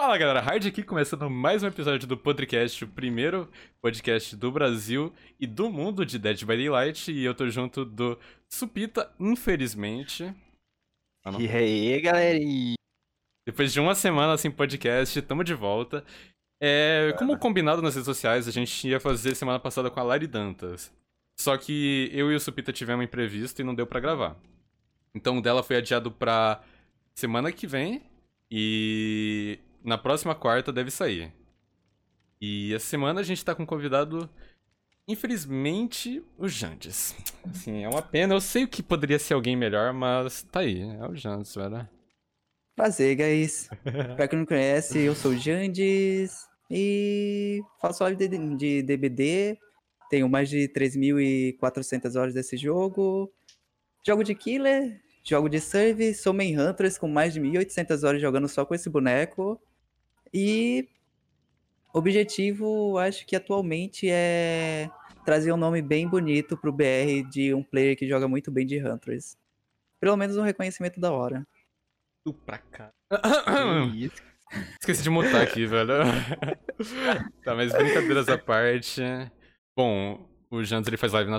Fala galera, Hard aqui, começando mais um episódio do podcast, o primeiro podcast do Brasil e do mundo de Dead by Daylight, e eu tô junto do Supita, infelizmente. Ah, e aí, galerinha? Depois de uma semana sem podcast, tamo de volta. É, como combinado nas redes sociais, a gente ia fazer semana passada com a Lari Dantas. Só que eu e o Supita tivemos um imprevisto e não deu para gravar. Então o dela foi adiado pra semana que vem. E na próxima quarta deve sair. E essa semana a gente tá com um convidado, infelizmente, o Jandes. Assim, é uma pena. Eu sei que poderia ser alguém melhor, mas tá aí. É o Jandes, velho. Prazer, guys. pra quem não conhece, eu sou o Jandes e faço live de, de DBD. Tenho mais de 3.400 horas desse jogo. Jogo de killer, jogo de serve, sou main hunters com mais de 1.800 horas jogando só com esse boneco. E objetivo, acho que atualmente é trazer um nome bem bonito pro BR de um player que joga muito bem de Hunters. Pelo menos um reconhecimento da hora. Tu pra cá. Esqueci de mutar aqui, velho. tá, mas brincadeiras à parte. Bom, o Jantos ele faz live na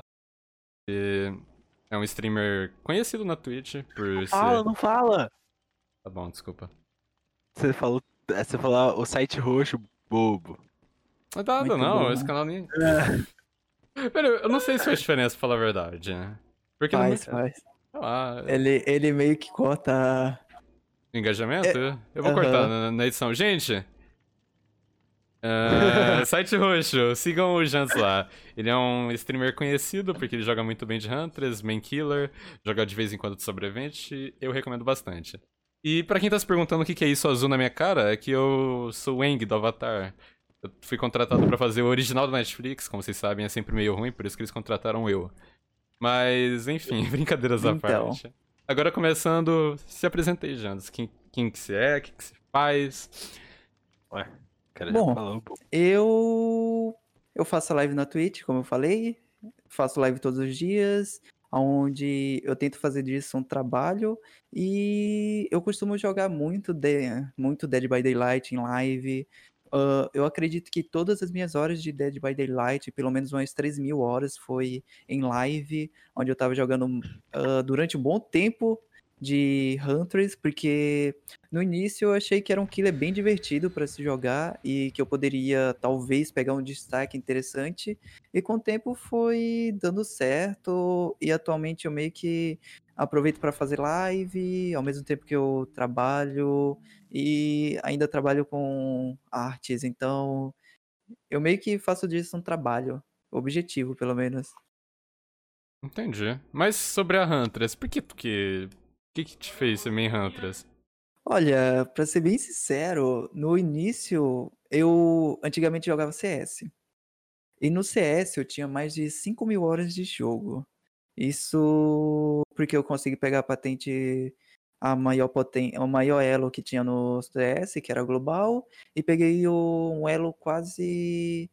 é um streamer conhecido na Twitch por Fala, ser... não fala! Tá bom, desculpa. Você falou você falar o site roxo, bobo. Não é nada, não. Bom. Esse canal nem. É. Pera, eu não sei se faz diferença, pra falar a verdade. Né? Porque faz, não... faz. Ah, ele, ele meio que corta. Engajamento? É... Eu vou cortar na, na, edição. Gente. Uh, site roxo, sigam o Jans lá. Ele é um streamer conhecido porque ele joga muito bem de Hunters, main killer, joga de vez em quando de sobrevivente. Eu recomendo bastante. E para quem tá se perguntando o que, que é isso azul na minha cara, é que eu sou o Eng do Avatar. Eu fui contratado para fazer o original da Netflix, como vocês sabem, é sempre meio ruim, por isso que eles contrataram eu. Mas, enfim, brincadeiras à então. parte. Agora começando, se apresentei, Jandos. Quem, quem que você é, o que, que você faz? Ué, cara Bom, falou um pouco. Eu... Eu faço live na Twitch, como eu falei. Faço live todos os dias onde eu tento fazer disso um trabalho e eu costumo jogar muito, de, muito Dead by Daylight em live. Uh, eu acredito que todas as minhas horas de Dead by Daylight, pelo menos umas 3 mil horas, foi em live, onde eu tava jogando uh, durante um bom tempo de Hunters, porque no início eu achei que era um killer bem divertido para se jogar e que eu poderia talvez pegar um destaque interessante, e com o tempo foi dando certo, e atualmente eu meio que aproveito para fazer live, ao mesmo tempo que eu trabalho, e ainda trabalho com artes, então eu meio que faço disso um trabalho, objetivo pelo menos. Entendi. Mas sobre a Huntress, por que, que o que, que te fez ser main Huntress? Olha, pra ser bem sincero, no início eu antigamente jogava CS. E no CS eu tinha mais de 5 mil horas de jogo. Isso porque eu consegui pegar a patente, a maior, poten o maior elo que tinha no CS, que era global, e peguei o, um elo quase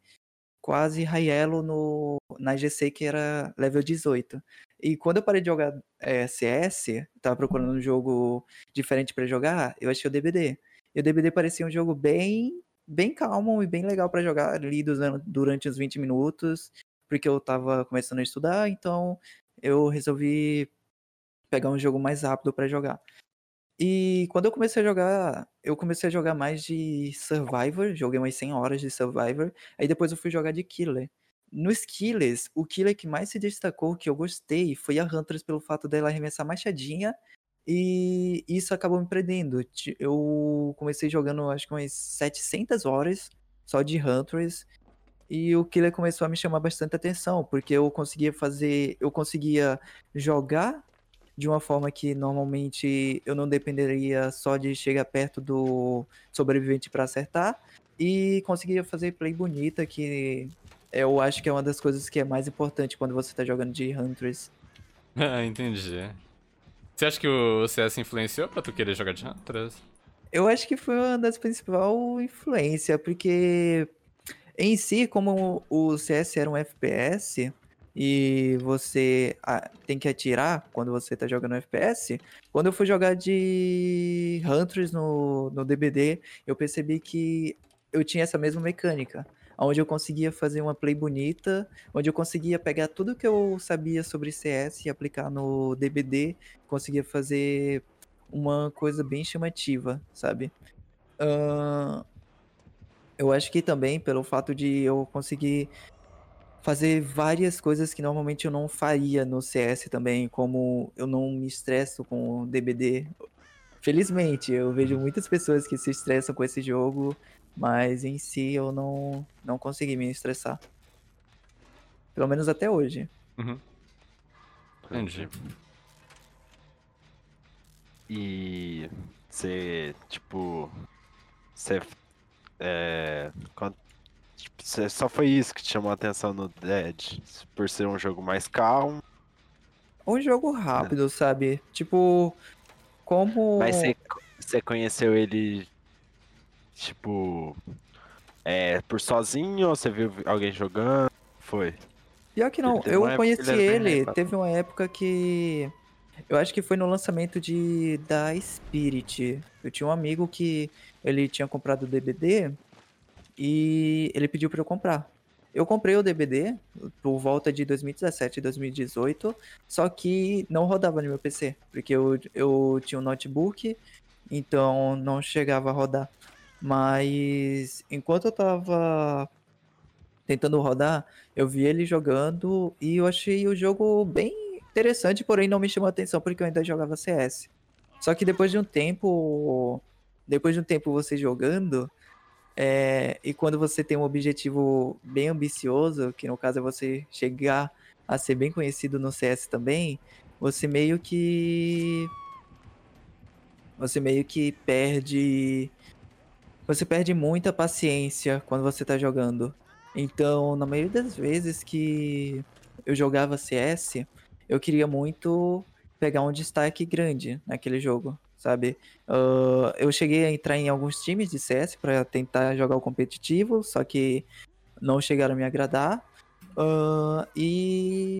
quase high elo no, na GC, que era level 18. E quando eu parei de jogar é, CS, tava procurando um jogo diferente para jogar, eu achei o DBD. E o DBD parecia um jogo bem bem calmo e bem legal para jogar ali durante os 20 minutos, porque eu tava começando a estudar, então eu resolvi pegar um jogo mais rápido para jogar. E quando eu comecei a jogar, eu comecei a jogar mais de Survivor, joguei umas 100 horas de Survivor, aí depois eu fui jogar de Killer. Nos Killers, o Killer que mais se destacou, que eu gostei, foi a Huntress pelo fato dela arremessar machadinha, e isso acabou me prendendo. Eu comecei jogando acho que umas 700 horas só de Huntress, e o Killer começou a me chamar bastante atenção, porque eu conseguia fazer, eu conseguia jogar de uma forma que normalmente eu não dependeria só de chegar perto do sobrevivente para acertar e conseguia fazer play bonita que eu acho que é uma das coisas que é mais importante quando você tá jogando de Huntress. Ah, entendi. Você acha que o CS influenciou pra tu querer jogar de Huntress? Eu acho que foi uma das principais influências, porque em si, como o CS era um FPS, e você tem que atirar quando você tá jogando FPS, quando eu fui jogar de Hunters no, no DBD, eu percebi que eu tinha essa mesma mecânica, onde eu conseguia fazer uma play bonita, onde eu conseguia pegar tudo que eu sabia sobre CS e aplicar no DBD, conseguia fazer uma coisa bem chamativa, sabe? Uh, eu acho que também pelo fato de eu conseguir fazer várias coisas que normalmente eu não faria no CS também, como eu não me estresso com o DBD. Felizmente, eu vejo muitas pessoas que se estressam com esse jogo, mas em si eu não, não consegui me estressar. Pelo menos até hoje. Uhum. Entendi. E você, tipo, você é, quando- tipo, você só foi isso que te chamou a atenção no Dead, por ser um jogo mais calmo, Um jogo rápido, sabe? Tipo, como. mas você conheceu ele, tipo, é, por sozinho ou você viu alguém jogando? Foi. Pior que não, eu conheci ele ele. Teve uma época que. Eu acho que foi no lançamento de da Spirit. Eu tinha um amigo que ele tinha comprado o DBD e ele pediu pra eu comprar. Eu comprei o DBD por volta de 2017, 2018, só que não rodava no meu PC, porque eu, eu tinha um notebook, então não chegava a rodar. Mas enquanto eu tava tentando rodar, eu vi ele jogando e eu achei o jogo bem interessante, porém não me chamou a atenção porque eu ainda jogava CS. Só que depois de um tempo, depois de um tempo você jogando, é, e quando você tem um objetivo bem ambicioso, que no caso é você chegar a ser bem conhecido no CS também, você meio que você meio que perde você perde muita paciência quando você tá jogando. Então, na maioria das vezes que eu jogava CS, eu queria muito pegar um destaque grande naquele jogo, sabe? Ah, eu cheguei a entrar em alguns times de CS para tentar jogar o competitivo, só que não chegaram a me agradar. Ah, e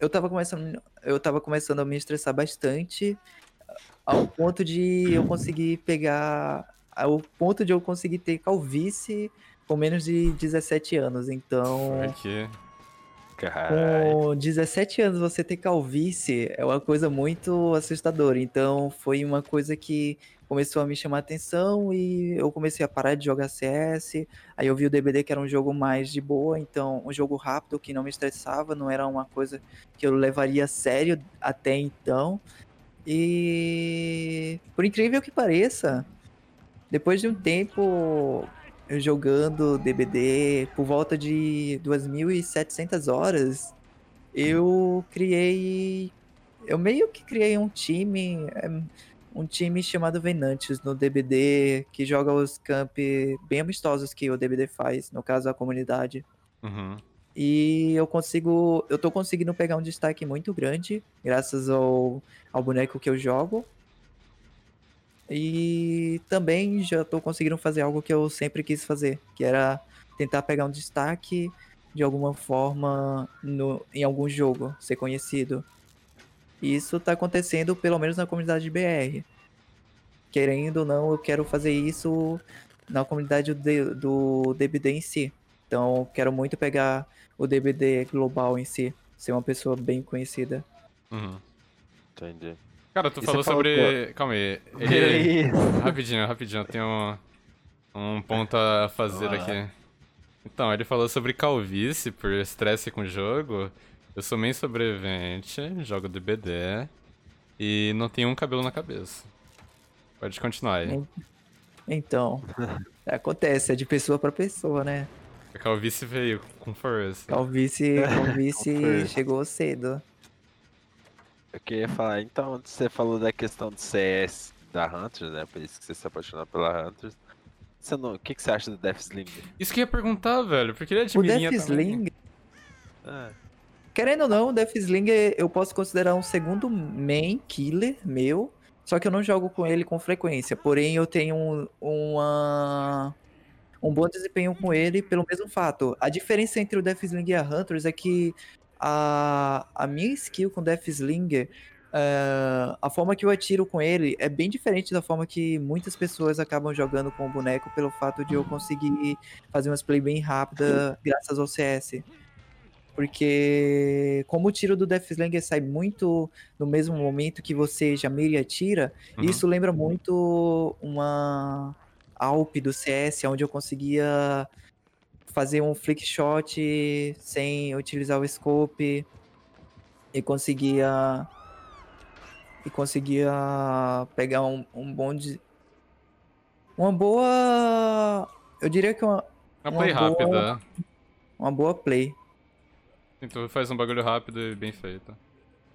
eu tava começando, eu tava começando a me estressar bastante, ao ponto de eu conseguir pegar, ao ponto de eu conseguir ter calvície com menos de 17 anos. Então. Caralho. com 17 anos você ter calvície é uma coisa muito assustadora. Então foi uma coisa que começou a me chamar a atenção e eu comecei a parar de jogar CS. Aí eu vi o DBD que era um jogo mais de boa, então um jogo rápido que não me estressava, não era uma coisa que eu levaria a sério até então. E por incrível que pareça, depois de um tempo jogando DBD por volta de 2.700 horas, eu criei. Eu meio que criei um time. Um time chamado Venantes no DBD, que joga os camp bem amistosos que o DBD faz, no caso a comunidade. Uhum. E eu consigo. Eu tô conseguindo pegar um destaque muito grande, graças ao, ao boneco que eu jogo. E também já tô conseguindo fazer algo que eu sempre quis fazer, que era tentar pegar um destaque de alguma forma no, em algum jogo, ser conhecido. E isso tá acontecendo pelo menos na comunidade de BR. Querendo ou não, eu quero fazer isso na comunidade do, do DBD em si. Então, quero muito pegar o DBD global em si, ser uma pessoa bem conhecida. Uhum. Entendi. Cara, tu falou falou sobre. Calma aí. Ele... rapidinho, rapidinho, eu tenho um, um ponto a fazer aqui. Então, ele falou sobre calvície por estresse com o jogo. Eu sou meio sobrevivente, jogo DBD e não tenho um cabelo na cabeça. Pode continuar aí. Então, acontece, é de pessoa pra pessoa, né? A calvície veio com força. Calvície, calvície chegou cedo. Eu queria falar, então, você falou da questão do CS da Hunters, né? Por isso que você se apaixonou pela Hunters. Você não, o que, que você acha do Deathslinger? Isso que eu ia perguntar, velho, porque ele é de O Death também. Sling, Ah, querendo ou não, o Death Sling eu posso considerar um segundo main killer meu, só que eu não jogo com ele com frequência. Porém, eu tenho um, uma, um bom desempenho com ele pelo mesmo fato. A diferença entre o Death Sling e a Hunters é que a, a minha skill com Death Slinger, eh, a forma que eu atiro com ele é bem diferente da forma que muitas pessoas acabam jogando com o boneco, pelo fato de eu conseguir fazer umas play bem rápida graças ao CS. Porque como o tiro do Death Slinger sai muito no mesmo momento que você já mira e atira, Uhum. isso lembra muito uma Alp do CS, onde eu conseguia fazer um flick shot sem utilizar o scope e conseguia e conseguia pegar um, um bom de, uma boa eu diria que uma, Uma Uma play boa- rápida. uma boa play Então faz um bagulho rápido e bem feito.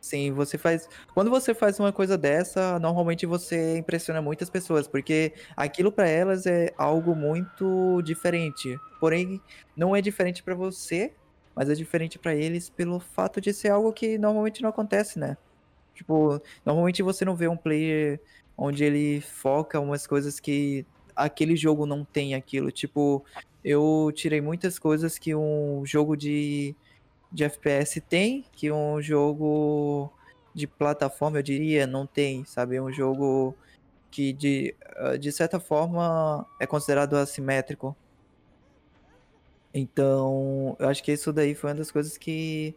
Sim, você faz. Quando você faz uma coisa dessa, normalmente você impressiona muitas pessoas, porque aquilo pra elas é algo muito diferente. Porém, não é diferente pra você, mas é diferente pra eles pelo fato de ser algo que normalmente não acontece, né? Tipo, normalmente você não vê um player onde ele foca umas coisas que aquele jogo não tem aquilo. Tipo, eu tirei muitas coisas que um jogo de de FPS tem, que um jogo de plataforma, eu diria, não tem, sabe? Um jogo que, de, ah, de certa forma, é considerado assimétrico. Então, eu acho que isso daí foi uma das coisas que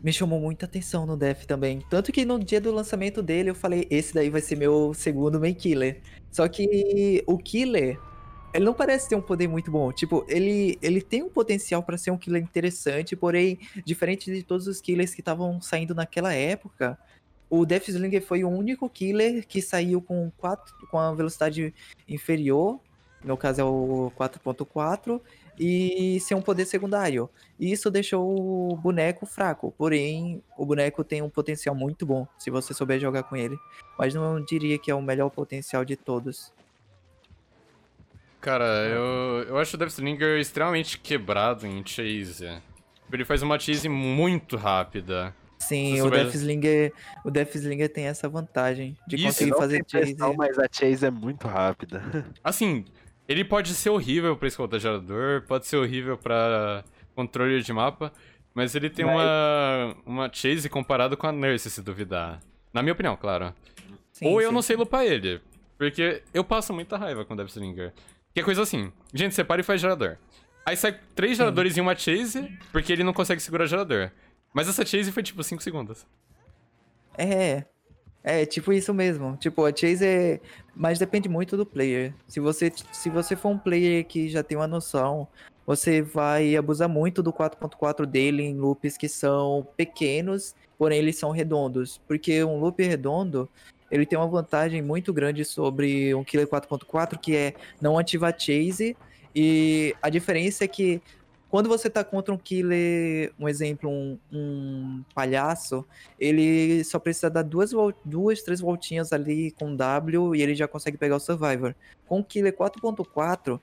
me chamou muita atenção no Def também. Tanto que no dia do lançamento dele, eu falei, esse daí vai ser meu segundo main killer. Só que o killer, ele não parece ter um poder muito bom. Tipo, ele, ele tem um potencial pra ser um killer interessante, porém, diferente de todos os killers que estavam saindo naquela época, o Death Slinger foi o único killer que saiu com, quatro, com a velocidade inferior, no caso é o 4.4, e sem um poder secundário. E isso deixou o boneco fraco, porém, o boneco tem um potencial muito bom, se você souber jogar com ele. Mas não diria que é o melhor potencial de todos. Cara, eu, eu acho o Deathslinger extremamente quebrado em chase. Ele faz uma chase muito rápida. Sim, o Death Slinger, o Death Slinger tem essa vantagem de Isso, conseguir Não fazer chase. pressão, mas a chase é muito rápida. Assim, ele pode ser horrível pra escolta gerador, pode ser horrível pra controle de mapa, mas ele tem Mas- uma, uma chase comparado com a Nurse, se duvidar. Na minha opinião, claro. Sim, Ou eu sim. não sei lupar ele. Porque eu passo muita raiva com o Deathslinger. Que é coisa assim, gente, separa e faz gerador. Aí sai três geradores em uma chase, porque ele não consegue segurar gerador. Mas essa chase foi tipo 5 segundos. É, é tipo isso mesmo. Tipo, a chase é. Mas depende muito do player. Se você, se você for um player que já tem uma noção, você vai abusar muito do 4.4 dele em loops que são pequenos, porém eles são redondos. Porque um loop redondo, ele tem uma vantagem muito grande sobre um Killer 4.4, que é não ativar chase. E a diferença é que quando você tá contra um killer, um exemplo, um, um palhaço, ele só precisa dar duas, duas, três voltinhas ali com W e ele já consegue pegar o Survivor. Com o Killer 4.4,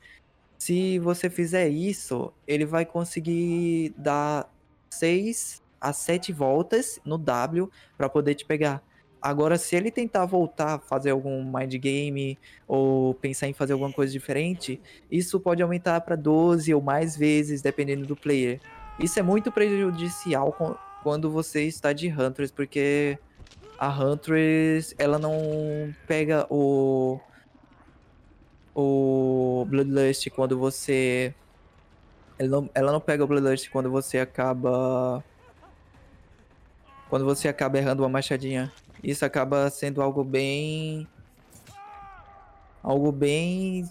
se você fizer isso, ele vai conseguir dar 6 a 7 voltas no W para poder te pegar. Agora, se ele tentar voltar, fazer algum mind game ou pensar em fazer alguma coisa diferente, isso pode aumentar para 12 ou mais vezes, dependendo do player. Isso é muito prejudicial quando você está de Huntress, porque a Huntress, ela não pega o o Bloodlust quando você ela não, ela não pega o Bloodlust quando você acaba quando você acaba errando uma machadinha. Isso acaba sendo algo bem algo bem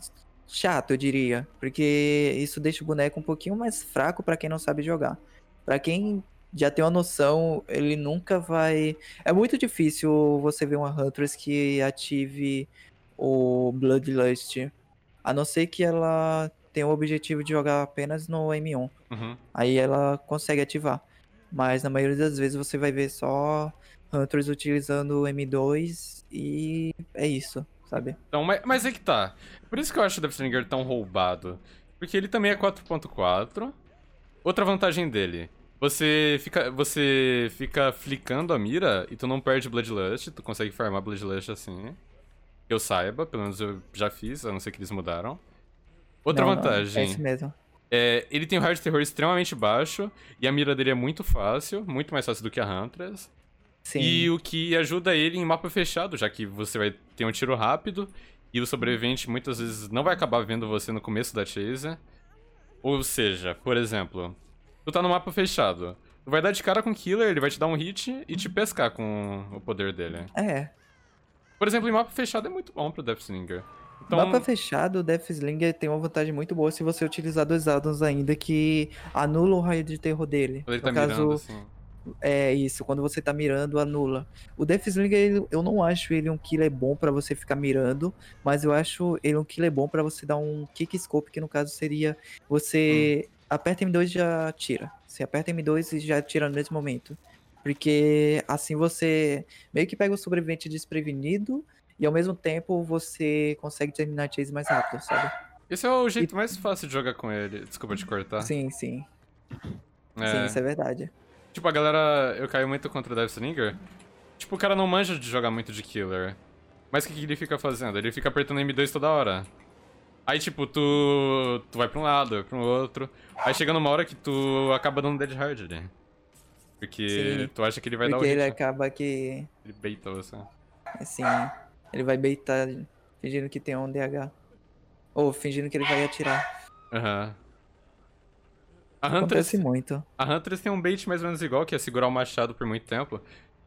chato, eu diria, porque isso deixa o boneco um pouquinho mais fraco pra quem não sabe jogar. Pra quem já tem uma noção, ele nunca vai. É muito difícil você ver uma Huntress que ative o Bloodlust, a não ser que ela tenha o objetivo de jogar apenas no M1. Uhum. Aí ela consegue ativar. Mas na maioria das vezes você vai ver só Hunters utilizando o M2 e é isso, sabe? Então, mas, mas é que tá. Por isso que eu acho o Deathslinger tão roubado. Porque ele também é 4.4. Outra vantagem dele. Você fica, você fica flicando a mira e tu não perde Bloodlust. Tu consegue farmar Bloodlust assim. Que eu saiba, pelo menos eu já fiz, a não ser que eles mudaram. Outra Não, não, vantagem. é isso mesmo. É, ele tem um hard terror extremamente baixo e a mira dele é muito fácil, muito mais fácil do que a Huntress. Sim. E o que ajuda ele em mapa fechado, já que você vai ter um tiro rápido e o sobrevivente muitas vezes não vai acabar vendo você no começo da chase. Ou seja, por exemplo, tu tá no mapa fechado. Tu vai dar de cara com o killer, ele vai te dar um hit e te pescar com o poder dele. É. Por exemplo, em mapa fechado é muito bom pro Deathslinger. Então, Mapa fechado, o Death Slinger tem uma vantagem muito boa se você utilizar dois addons ainda que anulam o raio de terror dele. ele tá no caso, mirando, assim. É isso, quando você tá mirando, anula. O Death Slinger, ele- eu não acho ele um killer bom pra você ficar mirando, mas eu acho ele um killer bom pra você dar um kick scope, que no caso seria você aperta M2 e já tira. Você aperta M2 e já tira no mesmo momento. Porque assim você meio que pega o sobrevivente desprevenido e ao mesmo tempo você consegue terminar a chase mais rápido, sabe? Esse é o jeito mais fácil de jogar com ele. Desculpa te cortar. Sim, sim. É. Sim, isso é verdade. Tipo, a galera. Eu caio muito contra o Deathslinger. Tipo, o cara não manja de jogar muito de killer. Mas o que, que ele fica fazendo? Ele fica apertando M2 toda hora. Aí, tipo, tu. Tu vai pra um lado, pra um outro. Aí chega numa hora que tu acaba dando dead hard ali. Porque Sim. tu acha que ele vai dar o Porque hit. ele acaba que, Ele baita você. assim, ele vai baitar fingindo que tem um DH. Ou fingindo que ele vai atirar. Aham. A Huntress, Acontece muito. a Huntress tem um bait mais ou menos igual, que é segurar o machado por muito tempo.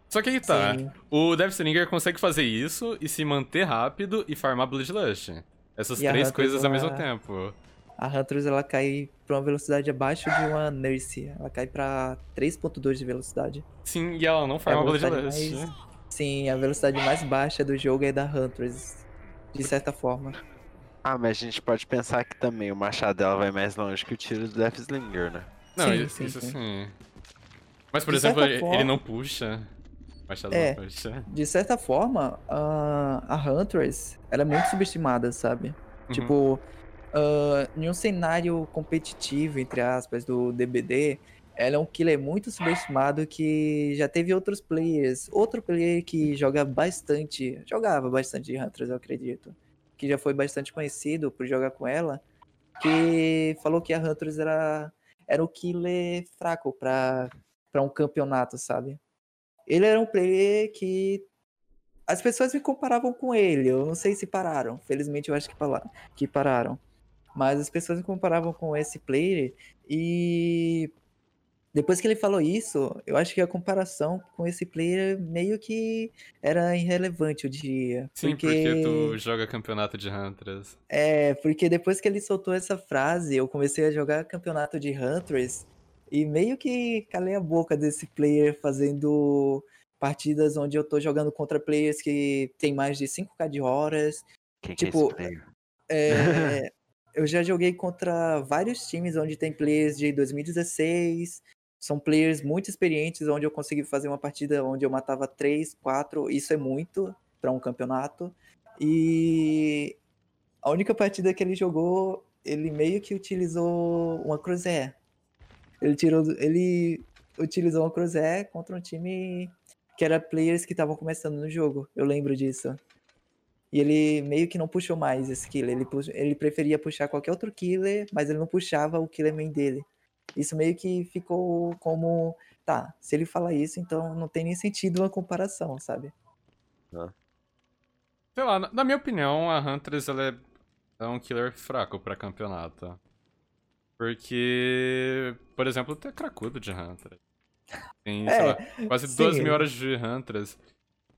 Só que aí tá. Sim. O Deathslinger consegue fazer isso e se manter rápido e farmar Bloodlust. Essas E três coisas ao mesmo tempo. A Huntress ela cai pra uma velocidade abaixo de uma Nurse. Ela cai pra 3.2 de velocidade. Sim, e ela não É farma velocidade Bloodlust. mais... Sim, a velocidade mais baixa do jogo é da Huntress. De certa forma. Ah, mas a gente pode pensar que também o machado dela vai mais longe que o tiro do Deathslinger, né? Não, Sim, isso, sim, isso sim. sim. Mas, por De exemplo, ele, forma- ele não puxa. Machado É. não puxa. De certa forma, a, a Huntress ela é muito subestimada, sabe? Uhum. Tipo, ah, em um cenário competitivo, entre aspas, do DBD, ela é um killer muito subestimado que já teve outros players. Outro player que joga bastante, jogava bastante de Huntress, eu acredito. Que já foi bastante conhecido por jogar com ela, que falou que a Huntress era, era o killer fraco pra um campeonato, sabe? Ele era um player que as pessoas me comparavam com ele. Eu não sei se pararam. Felizmente eu acho que, que pararam. Mas as pessoas me comparavam com esse player e depois que ele falou isso, eu acho que a comparação com esse player meio que era irrelevante, eu diria. Sim, porque... tu joga campeonato de Huntress. É, porque depois que ele soltou essa frase, eu comecei a jogar campeonato de Huntress e meio que calei a boca desse player fazendo partidas onde eu tô jogando contra players que tem mais de 5k de horas. Quem Tipo, que é esse player? É, eu já joguei contra vários times onde tem players de 2016. São players muito experientes, onde eu consegui fazer uma partida onde eu matava 3, 4. Isso é muito para um campeonato. E a única partida que ele jogou, ele meio que utilizou uma cruzeiro. Ele tirou, ele utilizou uma cruzeiro contra um time que era players que estavam começando no jogo. Eu lembro disso. E ele meio que não puxou mais esse killer. Ele, ele preferia puxar qualquer outro killer, mas ele não puxava o killer main dele. Isso meio que ficou como. Tá, se ele falar isso, então não tem nem sentido uma comparação, sabe? Sei lá, na, minha opinião, a Huntress ela é, é um killer fraco pra campeonato. Porque, por exemplo, tu é cracudo de Huntress. Tem, sei É, lá, quase sim. 12 mil horas de Huntress.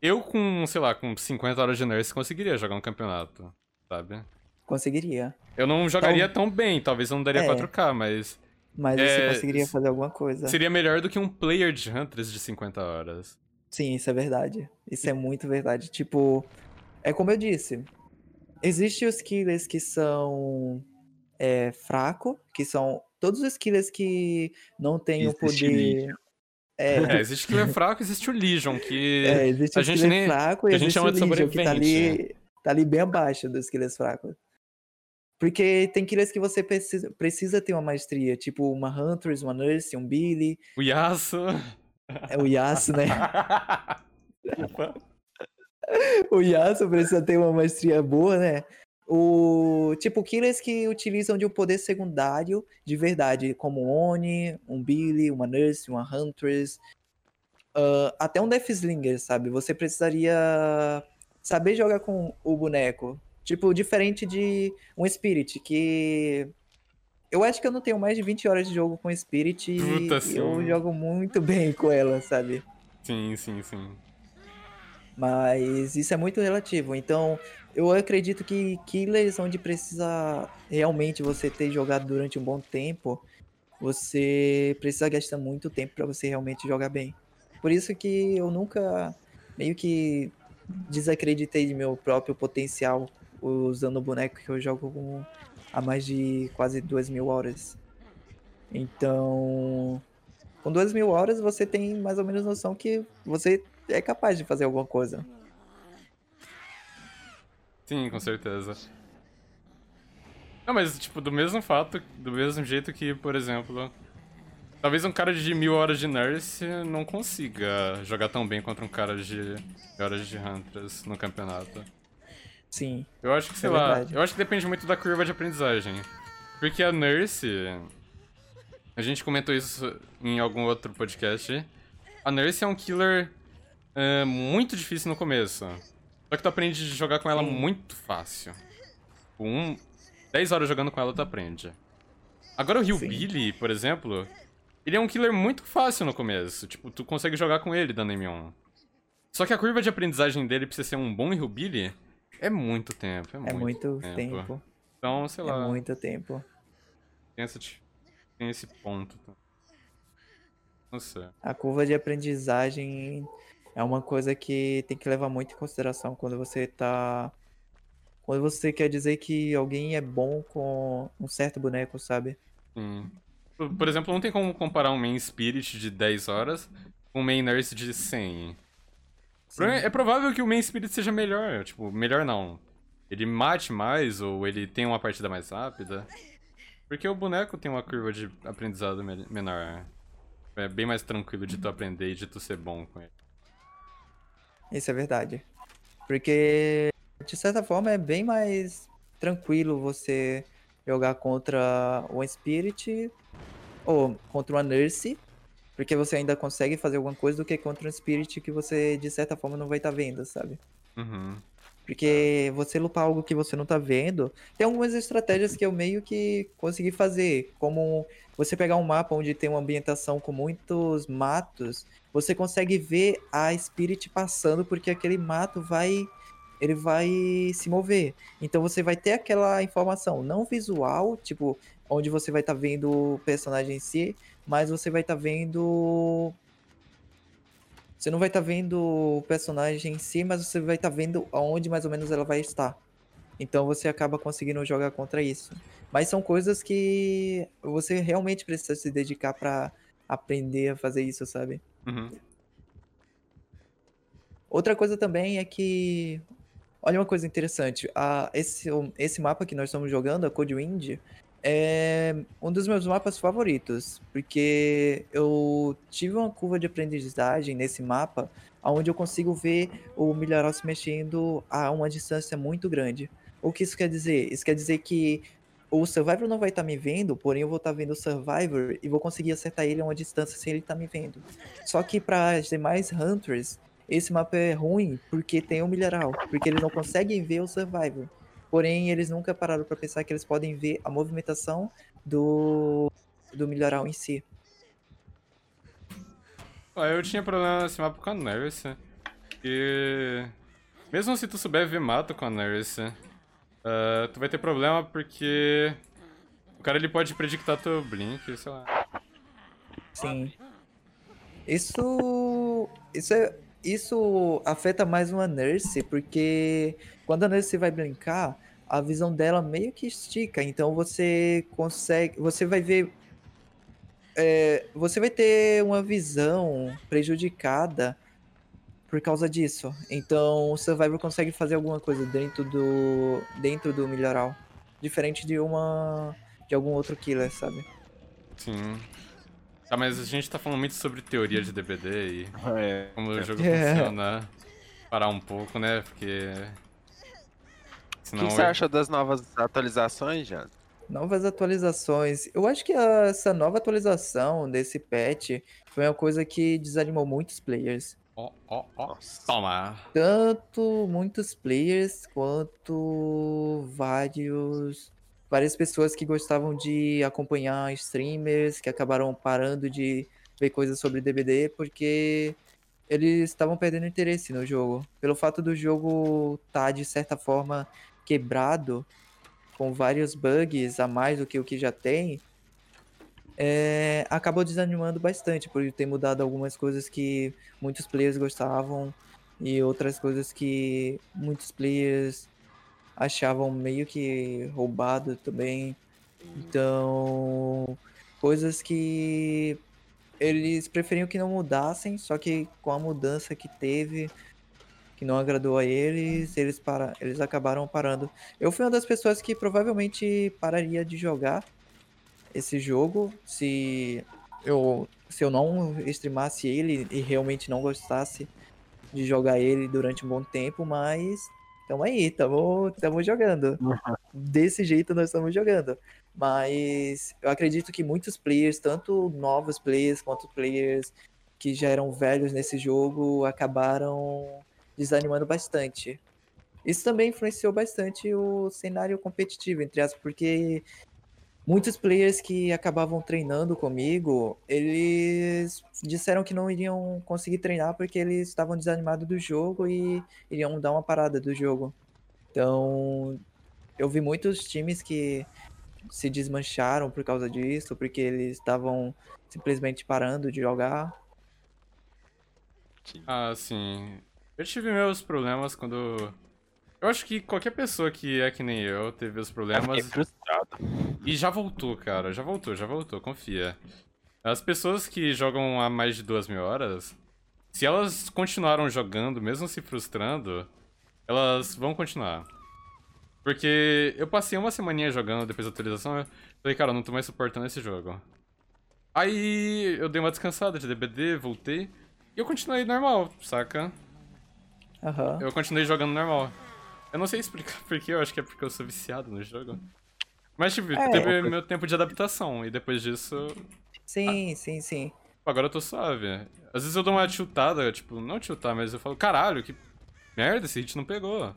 Eu com, sei lá, com 50 horas de Nurse conseguiria jogar um campeonato, sabe? Conseguiria. Eu não jogaria tão bem, talvez eu não daria É. 4K, mas Mas É, você conseguiria fazer alguma coisa. seria melhor do que um player de Huntress de 50 horas. Sim, isso é verdade. Isso é muito verdade. Tipo, é como eu disse. Existem os killers que são é, fraco, que são todos os killers que não têm o Existe poder. É, É, existe killer fraco, existe o Legion, que é, existe a o gente killer nem- fraco e a gente chama o de Legion, que tá sobrevivente. ali, tá ali bem abaixo dos killers fracos. Porque tem killers que você precisa, precisa ter uma maestria, tipo uma Huntress, uma Nurse, um Billy, o Yasuo... é o Yasuo, né? O Yasuo precisa ter uma maestria boa, né? O tipo killers que utilizam de um poder secundário de verdade, como um Oni, um Billy, uma Nurse, uma Huntress, ah, até um Deathslinger, sabe? Você precisaria saber jogar com o boneco. Tipo, diferente de um Spirit, que. Eu acho que eu não tenho mais de 20 horas de jogo com Spirit e Puta, eu sim. jogo muito bem com ela, sabe? Sim, sim, sim. Mas isso é muito relativo. Então, eu acredito que killers onde precisa realmente você ter jogado durante um bom tempo, você precisa gastar muito tempo para você realmente jogar bem. Por isso que eu nunca meio que desacreditei de meu próprio potencial usando o boneco que eu jogo há mais de quase duas mil horas. Então, com duas mil horas você tem mais ou menos noção que você é capaz de fazer alguma coisa. Sim, com certeza. Não, mas, tipo, do mesmo fato, do mesmo jeito que, por exemplo, talvez um cara de mil horas de Nurse não consiga jogar tão bem contra um cara de mil horas de Huntress no campeonato. Sim. Eu acho que, sei É lá, verdade. eu acho que depende muito da curva de aprendizagem. Porque a Nurse. A gente comentou isso em algum outro podcast. A Nurse é um killer é, muito difícil no começo. Só que tu aprende a jogar com ela Sim. muito fácil. Com um, 10 horas jogando com ela, tu aprende. Agora o Hillbilly, por exemplo, ele é um killer muito fácil no começo. Tipo, tu consegue jogar com ele dando M1. Só que a curva de aprendizagem dele pra você ser um bom Hillbilly é muito tempo. É É muito, muito tempo. Então, sei É lá, muito tempo. tem, essa tem esse ponto. Não sei. A curva de aprendizagem é uma coisa que tem que levar muito em consideração quando você tá. Quando você quer dizer que alguém é bom com um certo boneco, sabe? Sim. Por, por exemplo, não tem como comparar um main spirit de 10 horas com um main nurse de 100. Sim. É provável que o main spirit seja melhor. Tipo, melhor não. Ele mate mais ou ele tem uma partida mais rápida. Porque o boneco tem uma curva de aprendizado me- menor. É bem mais tranquilo de tu aprender e de tu ser bom com ele. Isso é verdade. Porque, de certa forma, é bem mais tranquilo você jogar contra um Spirit ou contra uma Nurse, porque você ainda consegue fazer alguma coisa do que contra um Spirit que você, de certa forma, não vai estar vendo, sabe? Uhum. Porque você lupar algo que você não tá vendo, tem algumas estratégias que eu meio que consegui fazer, como você pegar um mapa onde tem uma ambientação com muitos matos, você consegue ver a Spirit passando porque aquele mato vai ele vai se mover. Então você vai ter aquela informação não visual, tipo, onde você vai estar vendo o personagem em si, mas você vai estar vendo você não vai estar vendo o personagem em si, mas você vai estar vendo aonde mais ou menos ela vai estar. Então você acaba conseguindo jogar contra isso. Mas são coisas que você realmente precisa se dedicar pra aprender a fazer isso, sabe? Uhum. Outra coisa também é que. Olha uma coisa interessante. A, esse, esse mapa que nós estamos jogando, a Code Wind, é um dos meus mapas favoritos. Porque eu tive uma curva de aprendizagem nesse mapa onde eu consigo ver o milharal se mexendo a uma distância muito grande. O que isso quer dizer? Isso quer dizer que o Survivor não vai estar me vendo, porém eu vou estar vendo o Survivor e vou conseguir acertar ele a uma distância sem ele estar me vendo. Só que para as demais Hunters, esse mapa é ruim porque tem o milharal, porque eles não conseguem ver o Survivor. Porém, eles nunca pararam para pensar que eles podem ver a movimentação do, do milharal em si. Eu tinha problema nesse mapa com a Nurse. E. Mesmo se tu souber ver mato com a Nurse, ah, tu vai ter problema porque. O cara ele pode predictar teu blink, sei lá. Sim. Isso. Isso é. Isso afeta mais uma nurse, porque quando a nurse vai brincar, a visão dela meio que estica. Então você consegue. Você vai ver. é, você vai ter uma visão prejudicada por causa disso. Então o Survivor consegue fazer alguma coisa dentro do. dentro do milharal. Diferente de uma. de algum outro killer, sabe? Sim. Tá, mas a gente tá falando muito sobre teoria de DBD e É, como o jogo É. funciona. Parar um pouco, né? Porque. O Senão que, que você eu- acha das novas atualizações, já? Novas atualizações. Eu acho que a- essa nova atualização desse patch foi uma coisa que desanimou muitos players. Ó, ó, ó. Toma. Tanto muitos players quanto vários várias pessoas que gostavam de acompanhar streamers que acabaram parando de ver coisas sobre DBD porque eles estavam perdendo interesse no jogo. Pelo fato do jogo estar de certa forma quebrado com vários bugs a mais do que o que já tem, é, acabou desanimando bastante por ter mudado algumas coisas que muitos players gostavam e outras coisas que muitos players achavam meio que roubado também. Então, coisas que eles preferiam que não mudassem, só que com a mudança que teve, que não agradou a eles, eles, para... eles acabaram parando. Eu fui uma das pessoas que provavelmente pararia de jogar esse jogo se eu, se eu não streamasse ele e realmente não gostasse de jogar ele durante um bom tempo, mas tamo aí, tamo, tamo jogando. Desse jeito nós estamos jogando. Mas eu acredito que muitos players, tanto novos players quanto players que já eram velhos nesse jogo, acabaram desanimando bastante. Isso também influenciou bastante o cenário competitivo, entre aspas, porque muitos players que acabavam treinando comigo, eles disseram que não iriam conseguir treinar porque eles estavam desanimados do jogo e iriam dar uma parada do jogo. Então, eu vi muitos times que se desmancharam por causa disso, porque eles estavam simplesmente parando de jogar. Ah, sim. Eu tive meus problemas quando. Eu acho que qualquer pessoa que é que nem eu teve os problemas. frustrado. E já voltou, cara. Já voltou, já voltou, confia. As pessoas que jogam há mais de duas mil horas, se elas continuaram jogando, mesmo se frustrando, elas vão continuar. Porque eu passei uma semaninha jogando depois da atualização, eu falei, cara, eu não tô mais suportando esse jogo. Aí eu dei uma descansada de DBD, voltei, e eu continuei normal, saca? Aham. Eu continuei jogando normal. Eu não sei explicar porquê, eu acho que é porque eu sou viciado no jogo. Mas, tipo, É. teve meu tempo de adaptação, e depois disso, Sim, sim, sim. agora eu tô suave. Às vezes eu dou uma tiltada, tipo, não tiltar, mas eu falo, caralho, que merda, esse hit não pegou.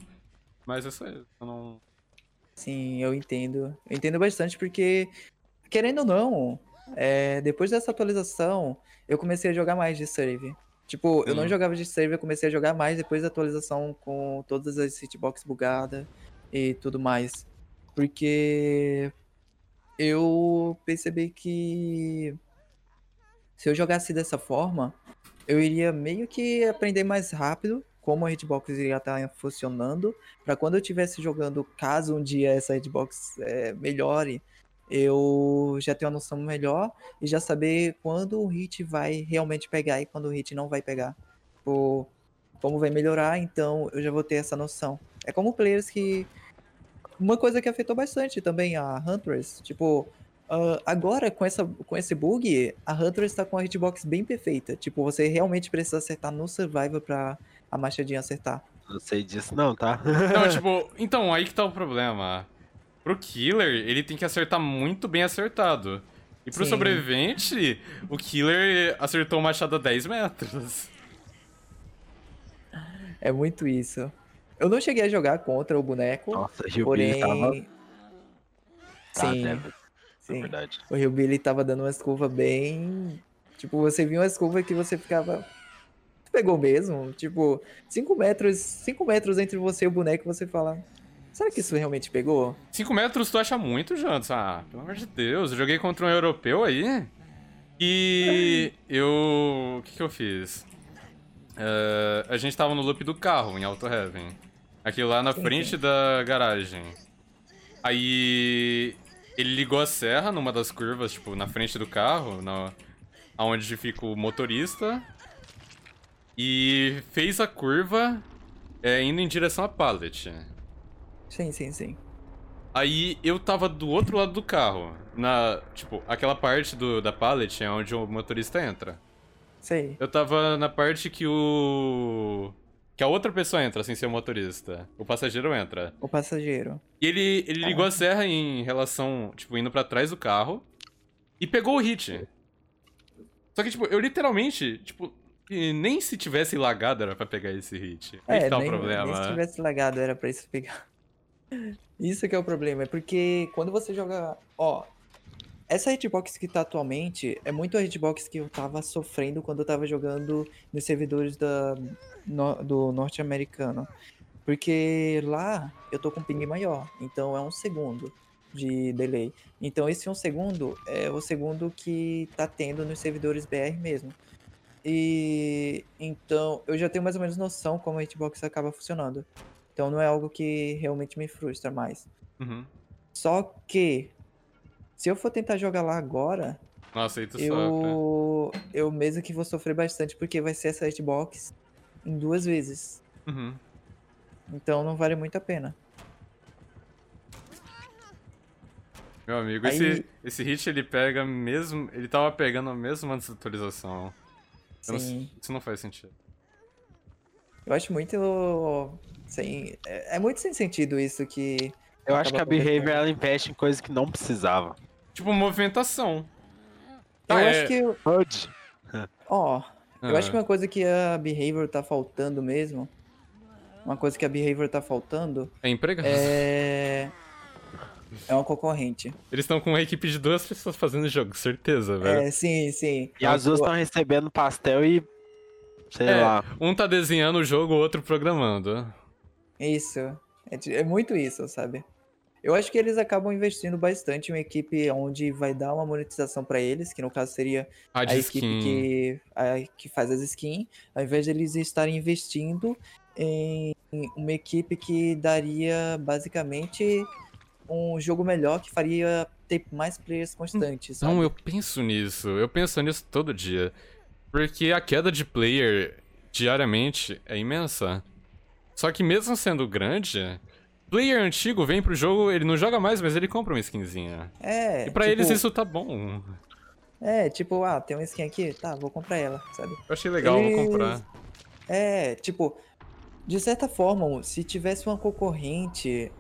Mas é só isso, eu não... Sim, eu entendo. Eu entendo bastante porque, querendo ou não, é, depois dessa atualização, eu comecei a jogar mais de serve. Tipo, eu não Hum. jogava de serve, eu comecei a jogar mais depois da atualização com todas as hitbox bugadas e tudo mais. Porque eu percebi que se eu jogasse dessa forma, eu iria meio que aprender mais rápido como a hitbox iria estar funcionando, para quando eu estivesse jogando, caso um dia essa hitbox é, melhore, eu já ter uma noção melhor e já saber quando o hit vai realmente pegar e quando o hit não vai pegar. Tipo, como vai melhorar, então eu já vou ter essa noção. É como players que. Uma coisa que afetou bastante também a Huntress, tipo, ah, agora com, essa, com esse bug, a Huntress tá com a hitbox bem perfeita. Tipo, você realmente precisa acertar no survival pra a machadinha acertar. Não sei disso não, tá? Não, tipo, então, aí que tá o problema. Pro killer, ele tem que acertar muito bem acertado. E pro Sim. sobrevivente, o killer acertou o machado a 10 metros. É muito isso. Eu não cheguei a jogar contra o boneco, Nossa, o porém. Tava... Tá, Sim, sim. É verdade. O Rio Billy tava dando umas curvas bem. Tipo, você viu umas curvas que você ficava. Tu pegou mesmo? Tipo, 5 metros, 5 metros entre você e o boneco, você fala. Será que isso realmente pegou? 5 metros tu acha muito, Jantos? Ah, pelo amor de Deus, eu joguei contra um europeu aí. E eu. O que, que eu fiz? Eh, a gente tava no loop do carro, em Auto Heaven. Aqui lá na frente da garagem. Aí. Ele ligou a serra numa das curvas, tipo, na frente do carro, na, onde fica o motorista. E fez a curva eh, indo em direção à pallet. Sim, sim, sim. Aí eu tava do outro lado do carro. Na. Tipo, aquela parte do, da pallet é onde o motorista entra. Sei. Eu tava na parte que o. que a outra pessoa entra sem ser o motorista. O passageiro entra. O passageiro. E ele, ele Tá. ligou a serra em relação, tipo, indo pra trás do carro e pegou o hit. Só que, tipo, eu literalmente, tipo, nem se tivesse lagado era pra pegar esse hit. Aí que tá o É, nem, problema. nem se tivesse lagado era pra isso pegar. Isso que é o problema, é porque quando você joga. Ó, essa hitbox que tá atualmente é muito a hitbox que eu tava sofrendo quando eu tava jogando nos servidores da, no- do norte-americano. Porque lá eu tô com ping maior, então é um segundo de delay. Então esse um segundo é o segundo que tá tendo nos servidores BR mesmo. E então eu já tenho mais ou menos noção como a hitbox acaba funcionando. Então não é algo que realmente me frustra mais. Uhum. Só que se eu for tentar jogar lá agora, Nossa, aí tu sofre. eu eu mesmo que vou sofrer bastante porque vai ser essa hitbox em duas vezes. Uhum. Então não vale muito a pena. Meu amigo, Aí- esse, esse hit ele pega mesmo. Ele tava pegando mesmo antes da atualização. Eu não Sim. isso não faz sentido. Eu acho muito sem é, é muito sem sentido isso que Eu acho que a. Behavior ela investe em coisas que não precisava. Tipo, movimentação. eu Ah, é. acho que Pode. ó, eu acho que Ah, uma coisa que a behavior tá faltando mesmo, uma coisa que a behavior tá faltando É empregado. é é uma concorrente. Eles estão com uma equipe de duas pessoas fazendo o jogo, certeza, velho. É, sim, sim. E as duas estão recebendo pastel e. Sei É. lá. Um tá desenhando o jogo, o outro programando. Isso. É, é muito isso, sabe? Eu acho que eles acabam investindo bastante em uma equipe onde vai dar uma monetização pra eles, que no caso seria A a equipe que, a- que faz as skins, ao invés de eles estarem investindo em uma equipe que daria basicamente um jogo melhor, que faria ter mais players constantes. sabe? Não, eu penso nisso. Eu penso nisso todo dia. Porque a queda de player diariamente é imensa. Só que mesmo sendo grande, player antigo vem pro jogo, ele não joga mais, mas ele compra uma skinzinha. É, E pra tipo, eles isso tá bom. É, tipo, ah, tem uma skin aqui, tá, vou comprar ela, sabe? Eu achei legal, vou Eles- comprar. É, tipo, de certa forma, se tivesse uma concorrente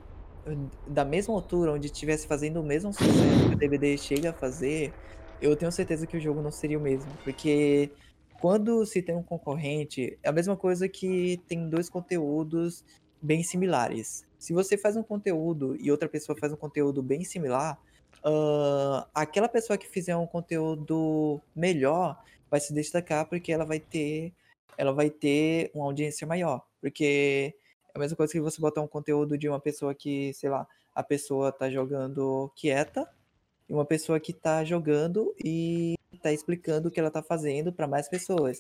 eh, da mesma altura, onde estivesse fazendo o mesmo sucesso que o DVD chega a fazer, eu tenho certeza que o jogo não seria o mesmo. Porque quando se tem um concorrente, é a mesma coisa que tem dois conteúdos bem similares. Se você faz um conteúdo e outra pessoa faz um conteúdo bem similar, ah, aquela pessoa que fizer um conteúdo melhor vai se destacar porque ela vai ter ela vai ter uma audiência maior. Porque é a mesma coisa que você botar um conteúdo de uma pessoa que, sei lá, a pessoa tá jogando quieta e uma pessoa que tá jogando e tá explicando o que ela tá fazendo para mais pessoas.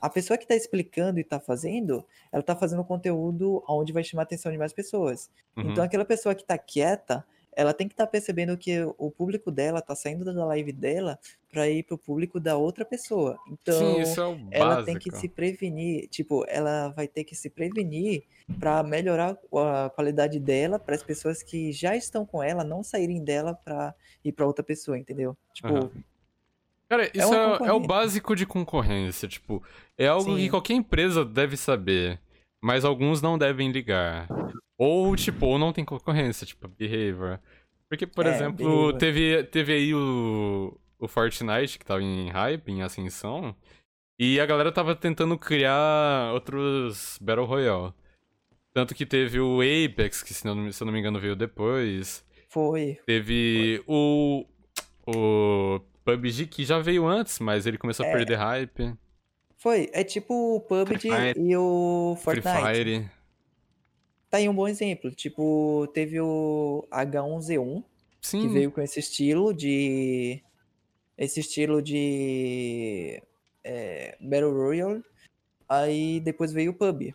A pessoa que tá explicando e tá fazendo, ela tá fazendo conteúdo onde vai chamar a atenção de mais pessoas. Uhum. Então aquela pessoa que tá quieta, ela tem que estar percebendo que o público dela tá saindo da live dela para ir pro público da outra pessoa. Então Sim, isso é o ela tem que se prevenir, tipo, ela vai ter que se prevenir para melhorar a qualidade dela para as pessoas que já estão com ela não saírem dela para ir para outra pessoa, entendeu? Tipo, Aham. Cara, isso uma é, é o básico de concorrência, tipo, é algo que Sim. qualquer empresa deve saber, mas alguns não devem ligar. Ou, tipo, ou não tem concorrência, tipo, behavior. Porque, por É, exemplo, behavior. teve, teve aí o, o Fortnite, que tava em hype, em ascensão, e a galera tava tentando criar outros Battle Royale. Tanto que teve o Apex, que se não, se eu não me engano veio depois. foi. Teve o. O PUBG que já veio antes, mas ele começou a É. perder hype. Foi, é tipo o PUBG Free Fire. e o Free Fortnite. Fire. Tá aí um bom exemplo. Tipo, teve o H1Z1, Sim. que veio com esse estilo de. Esse estilo de. É, Battle Royale. Aí depois veio o PUB.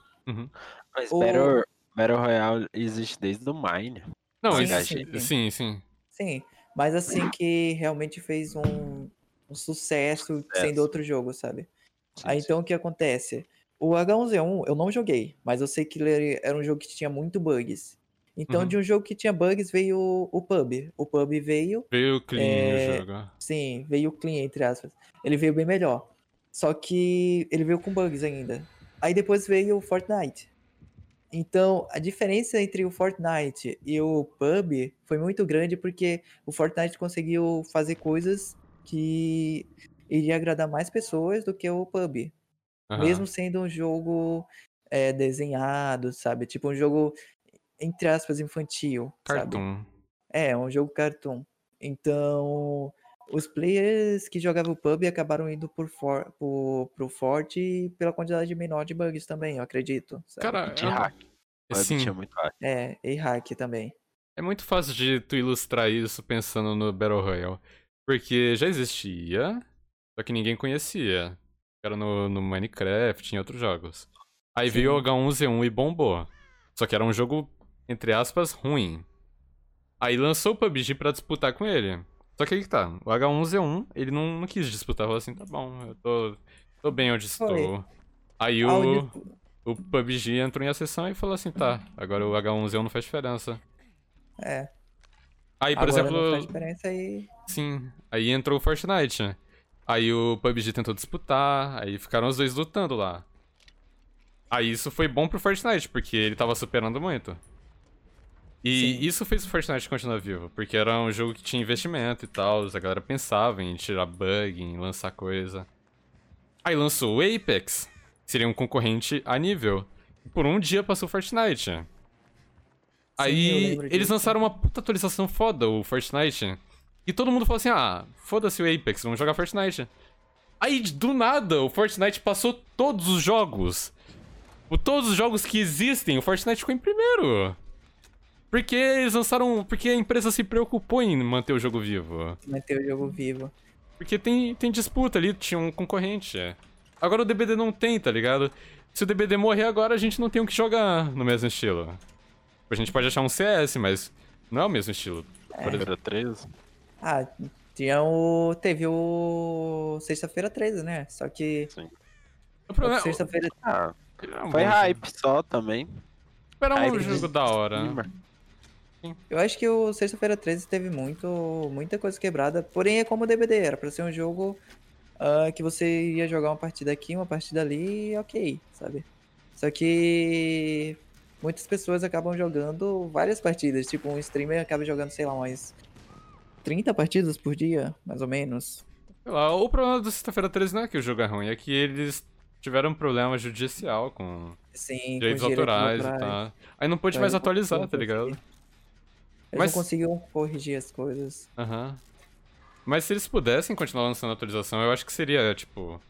Mas O- Battle, Battle Royale existe desde o Mine. Não, Sim, esse- sim, sim. sim, sim. Sim, mas assim que realmente fez um, um sucesso sendo outro jogo, sabe? Aí então o que acontece? O H1Z1 eu não joguei, mas eu sei que ele era um jogo que tinha muito bugs. Então Uhum. de um jogo que tinha bugs veio o, o PUB. O PUB veio, Veio clean É, o jogo. sim, veio clean, entre aspas. Ele veio bem melhor. Só que ele veio com bugs ainda. Aí depois veio o Fortnite. Então, a diferença entre o Fortnite e o PUB foi muito grande porque o Fortnite conseguiu fazer coisas que iria agradar mais pessoas do que o PUB. Aham. Mesmo sendo um jogo é, desenhado, sabe? Tipo um jogo, entre aspas, infantil, sabe? Cartoon. É, um jogo cartoon. Então, os players que jogavam o PUB acabaram indo por for, por, pro Forte pela quantidade menor de bugs também, eu acredito. sabe? Cara, De eu- hack. Sim, tinha muito hack. É, e hack também. é muito fácil de tu ilustrar isso pensando no Battle Royale. Porque já existia, só que ninguém conhecia. Era no, no Minecraft, em outros jogos. Aí veio o Sim. H1Z1 e bombou. Só que era um jogo, entre aspas, ruim. Aí lançou o PUBG pra disputar com ele. Só que aí que tá, o H1Z1, ele não, não quis disputar, falou assim, tá bom, eu tô, tô bem onde estou. Aí Ah, o, o PUBG entrou em acessão e falou assim, tá, agora o H1Z1 não faz diferença. É, Aí, por agora exemplo, não faz diferença aí. sim, aí entrou o Fortnite. Aí o PUBG tentou disputar, aí ficaram os dois lutando lá. Aí isso foi bom pro Fortnite, porque ele tava superando muito. E Sim. isso fez o Fortnite continuar vivo, porque era um jogo que tinha investimento e tal, a galera pensava em tirar bug, em lançar coisa. Aí lançou o Apex, que seria um concorrente a nível. Por um dia passou o Fortnite. Aí eles lançaram uma puta atualização foda, o Fortnite. E todo mundo falou assim: ah, foda-se o Apex, vamos jogar Fortnite. Aí, do nada, o Fortnite passou todos os jogos. O, todos os jogos que existem, o Fortnite ficou em primeiro. Porque eles lançaram. Porque a empresa se preocupou em manter o jogo vivo. Manter o jogo vivo. Porque tem, tem disputa ali, tinha um concorrente. é. Agora o DBD não tem, tá ligado? Se o DBD morrer agora, a gente não tem o que jogar no mesmo estilo. A gente pode achar um CS, mas não é o mesmo estilo. Por exemplo. Era 13? Ah, tinha o. Teve o. Sexta-feira 13, né? Só que. Sim. O problema. Sexta-feira. Ah, um foi hype só também. Era um Hype jogo de da hora. Eu acho que o Sexta-feira 13 teve muito, muita coisa quebrada. Porém, é como o DBD, era pra ser um jogo ah, que você ia jogar uma partida aqui, uma partida ali, e ok, sabe? Só que muitas pessoas acabam jogando várias partidas. Tipo, um streamer acaba jogando, sei lá, umas 30 partidas por dia, mais ou menos. Sei lá, o problema do Sexta-feira 13 não é que o jogo é ruim, é que eles tiveram um problema judicial com Sim, direitos com autorais e tal. Aí não pôde mais atualizar, tá ligado? corrigir. Eles Mas- não conseguiam corrigir as coisas. Aham. Mas se eles pudessem continuar lançando atualização, eu acho que seria, tipo.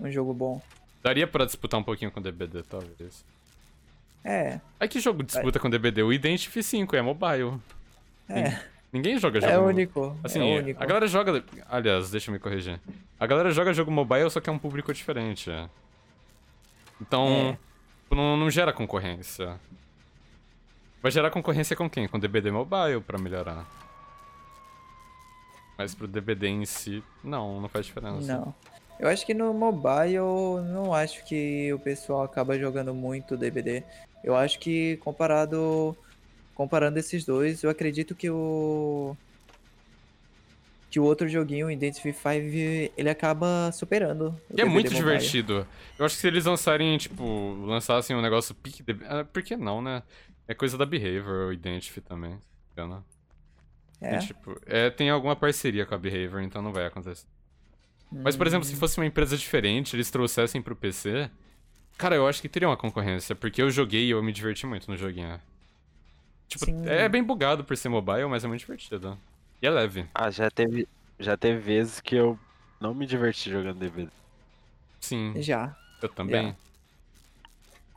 Um jogo bom. Daria pra disputar um pouquinho com o DBD, talvez. É, Aí que jogo disputa com o DBD? O Identity 5 é mobile. é. Ninguém joga jogo. É único. Assim, é único. a galera joga. Aliás, deixa eu me corrigir. A galera joga jogo mobile, só que é um público diferente. é. Então, É. tipo, não, não gera concorrência. Vai gerar concorrência com quem? Com o DBD Mobile pra melhorar. Mas pro DBD em si, não, não faz diferença. Não. Eu acho que no mobile, eu não acho que o pessoal acaba jogando muito DBD. Eu acho que comparado comparando esses dois, eu acredito que o que o outro joguinho, o Identity 5, ele acaba superando. E é muito divertido. Eu acho que se eles lançarem, tipo, lançassem um negócio pique DBD. Ah, por que não, né? É coisa da Behavior, o Identity também. engano. É. E, tipo, é, tem alguma parceria com a Behavior, então não vai acontecer. Mas, por exemplo, se fosse uma empresa diferente, eles trouxessem pro PC, cara, eu acho que teria uma concorrência, porque eu joguei e eu me diverti muito no joguinho. Tipo, Sim. é bem bugado por ser mobile, mas é muito divertido. E é leve. Ah, já teve, já teve vezes que eu não me diverti jogando DBD. Sim, Já. eu também.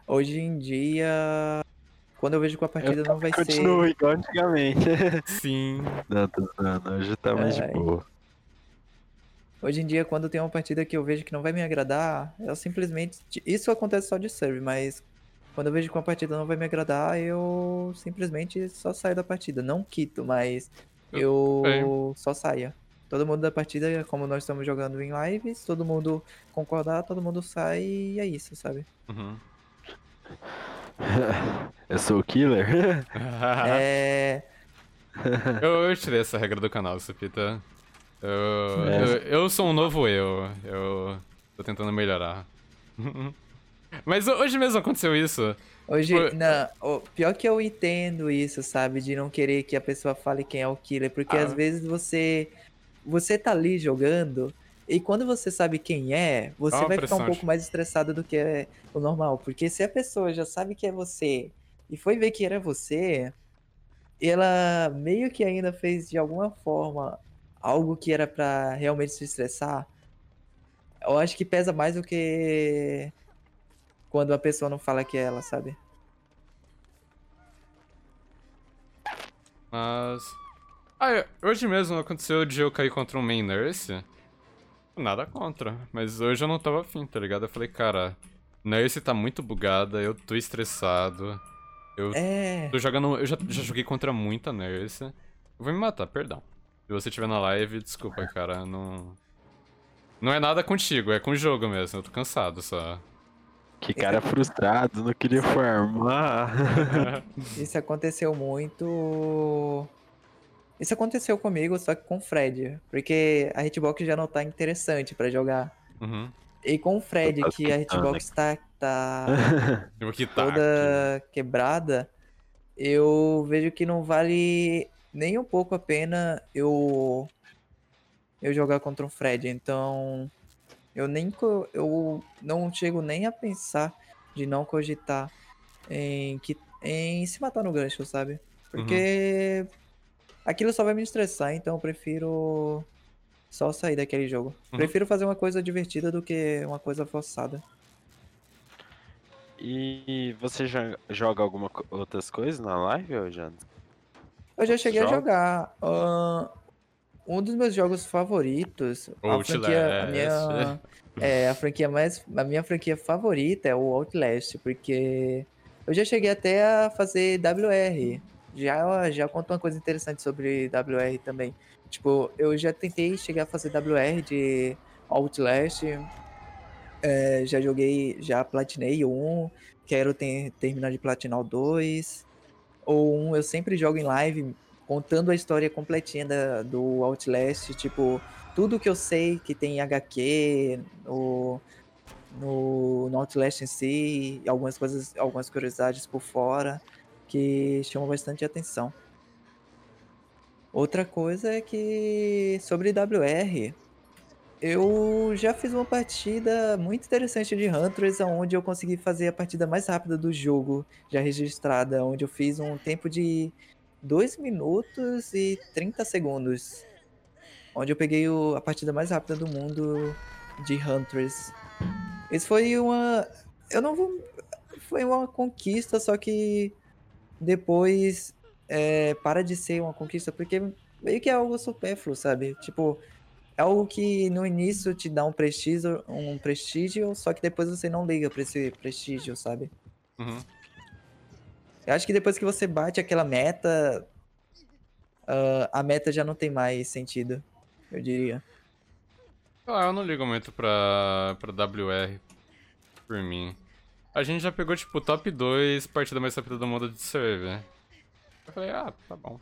Hoje em dia, quando eu vejo que a partida não vai ser Continua igual antigamente. Sim. não, tô zoando. Hoje tá mais de Ai. boa. Hoje em dia, quando tem uma partida que eu vejo que não vai me agradar, eu simplesmente. Isso acontece só de serve, mas quando eu vejo que uma partida não vai me agradar, eu simplesmente só saio da partida. Não quito, mas eu só saia. Todo mundo da partida, como nós estamos jogando em lives, todo mundo concordar, todo mundo sai e é isso, sabe? Uhum. eu sou o killer? É. eu, eu tirei essa regra do canal, Supita. Eu, É. eu, eu sou um novo eu. Eu tô tentando melhorar. Mas hoje mesmo aconteceu isso. Hoje, Foi- não, pior que eu entendo isso, sabe? De não querer que a pessoa fale quem é o killer, porque Ah. às vezes você você tá ali jogando e quando você sabe quem é, você vai ficar um pouco mais estressado do que é o normal, porque se a pessoa já sabe que é você e foi ver que era você, ela meio que ainda fez de alguma forma algo que era pra realmente se estressar, eu acho que pesa mais do que quando a pessoa não fala que é ela, sabe? Mas. Ah, eu- hoje mesmo aconteceu de eu cair contra um main nurse. Nada contra. Mas hoje eu não tava afim, tá ligado? Eu falei, cara, nurse tá muito bugada, eu tô estressado. Eu É. tô jogando. Eu já, já joguei contra muita nurse. Eu vou me matar, perdão. Se você estiver na live, desculpa, cara. Não. Não é nada contigo, é com o jogo mesmo. Eu tô cansado só. Que cara frustrado, não queria farmar. Isso aconteceu muito. Isso aconteceu comigo, só que com o Fred. Porque a hitbox já não tá interessante pra jogar. Uhum. E com o Fred, Tá que a hitbox tá, tá aqui. toda quebrada, eu vejo que não vale nem um pouco a pena eu eu jogar contra um Fred. Então, eu nem eu não chego nem a pensar de não cogitar em que em se matar no gancho, sabe? Porque aquilo só vai me estressar, então eu prefiro só sair daquele jogo. Uhum. Prefiro fazer uma coisa divertida do que uma coisa forçada. E você já joga alguma co- outras coisas na live, ô Jana? Eu já cheguei a Joga? jogar. ahn, um dos meus jogos favoritos, a franquia, a minha, Outlast. é, a franquia mais, a minha franquia favorita é o Outlast, porque eu já cheguei até a fazer WR. Já, já conto uma coisa interessante sobre WR também. Tipo, eu já tentei chegar a fazer WR de Outlast. é, já joguei, já platinei o 1. Quero ter- terminar de platinar o 2. Ou um, eu sempre jogo em live contando a história completinha da- do Outlast. Tipo, tudo que eu sei que tem em HQ, no, no, no Outlast em si, algumas coisas, algumas curiosidades por fora que chamam bastante atenção. Outra coisa é que sobre WR, eu já fiz uma partida muito interessante de Huntress, onde eu consegui fazer a partida mais rápida do jogo já registrada, onde eu fiz um tempo de 2 minutos e 30 segundos. Onde eu peguei o- a partida mais rápida do mundo de Huntress. Isso foi uma. Eu não vou. Foi uma conquista, só que depois é, para de ser uma conquista, porque meio que é algo supérfluo, sabe? Tipo, é algo que no início te dá um prestígio, um prestígio, só que depois você não liga pra esse prestígio, sabe? Uhum. Eu acho que depois que você bate aquela meta, ah, a meta já não tem mais sentido, eu diria. Ah, eu não ligo muito pra, pra WR por mim. A gente já pegou, tipo, top 2 partida mais rápida do mundo de server. Eu falei, ah, tá bom.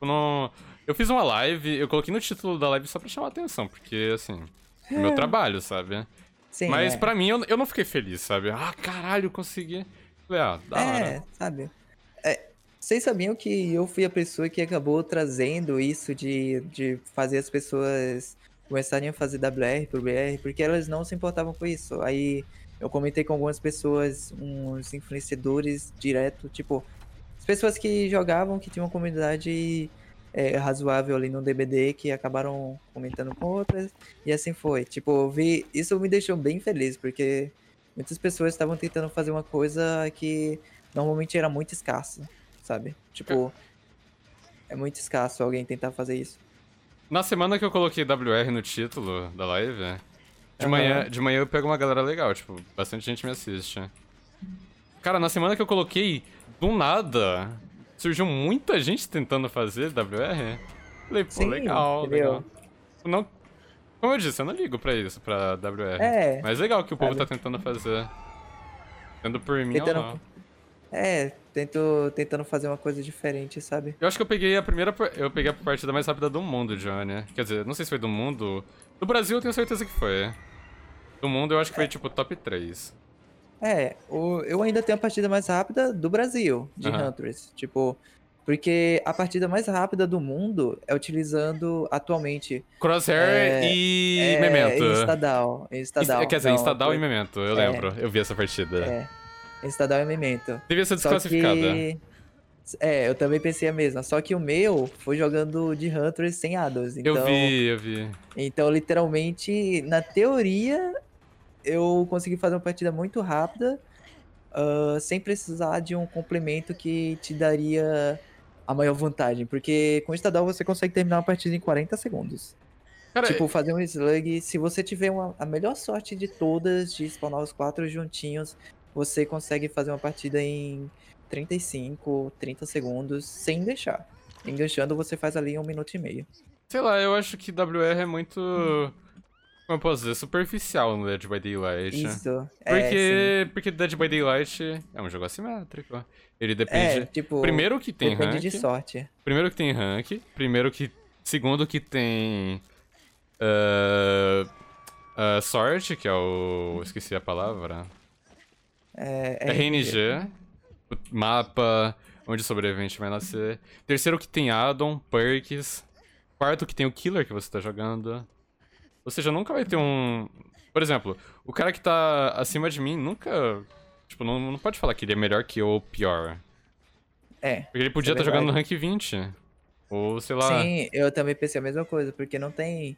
Eu, não... eu fiz uma live, eu coloquei no título da live só pra chamar atenção, porque, assim, é meu trabalho, sabe? Sim, Mas é. pra mim, eu, eu não fiquei feliz, sabe? Ah, caralho, consegui. Falei, ah, da hora. É, sabe? É, vocês sabiam que eu fui a pessoa que acabou trazendo isso de, de fazer as pessoas começarem a fazer WR pro BR, porque elas não se importavam com isso. Aí eu comentei com algumas pessoas, uns influenciadores direto, tipo, as pessoas que jogavam, que tinham uma comunidade é, razoável ali no DBD, que acabaram comentando com outras, e assim foi. Tipo, vi, isso me deixou bem feliz, porque muitas pessoas estavam tentando fazer uma coisa que normalmente era muito escassa, sabe? Tipo, é muito escasso alguém tentar fazer isso. Na semana que eu coloquei WR no título da live, de Aham. manhã, de manhã eu pego uma galera legal, tipo, bastante gente me assiste. Cara, na semana que eu coloquei, do nada, surgiu muita gente tentando fazer WR. Falei, pô, Sim, legal, entendeu? legal. Não, como eu disse, eu não ligo pra isso, pra WR. É, Mas legal que o povo sabe? tá tentando fazer. Tendo por mim Tentando- ou não. é, tento, tentando fazer uma coisa diferente, sabe? Eu acho que eu peguei a primeira. Eu peguei a partida mais rápida do mundo, Johnny. Quer dizer, não sei se foi do mundo. Do Brasil eu tenho certeza que foi. Do mundo eu acho que foi tipo top 3. É, o- eu ainda tenho a partida mais rápida do Brasil, de Aham. Hunters. Tipo, porque a partida mais rápida do mundo é utilizando atualmente. Crosshair É, e é, Memento. Em Estadal. Em Estadal. Quer dizer, não, Instadal e foi- Memento, eu É. lembro. Eu vi essa partida. É, em Estadal e Memento. Devia ser desclassificada. que. É, eu também pensei a mesma. Só que o meu foi jogando de Hunters sem Ados. Então, Eu vi, eu vi. então, literalmente, na teoria, eu consegui fazer uma partida muito rápida, ah, sem precisar de um complemento que te daria a maior vantagem. Porque com o Estadal você consegue terminar uma partida em 40 segundos. Cara, Tipo, fazer um slug, se você tiver uma- a melhor sorte de todas, de spawnar os quatro juntinhos, você consegue fazer uma partida em 35, 30 segundos, sem deixar. Enganchando, você faz ali em um minuto e meio. sei lá, eu acho que WR é muito. Como eu posso dizer? Superficial no Dead by Daylight. Isso. é. Porque, porque Dead by Daylight é um jogo assimétrico. Ele depende. É, tipo, primeiro que tem depende rank. de sorte. Primeiro que tem rank. Primeiro que. Segundo que tem. ah, ah, sorte, que é o. Esqueci a palavra. É, É RNG. o Mapa, onde o sobrevivente vai nascer. Terceiro que tem addon, perks. Quarto que tem o killer que você tá jogando. Ou seja, nunca vai ter um. Por exemplo, o cara que tá acima de mim nunca. Tipo, não, não pode falar que ele é melhor que eu ou pior. É. Porque ele podia Isso é estar jogando no rank 20. Ou sei lá. Sim, eu também pensei a mesma coisa, porque não tem.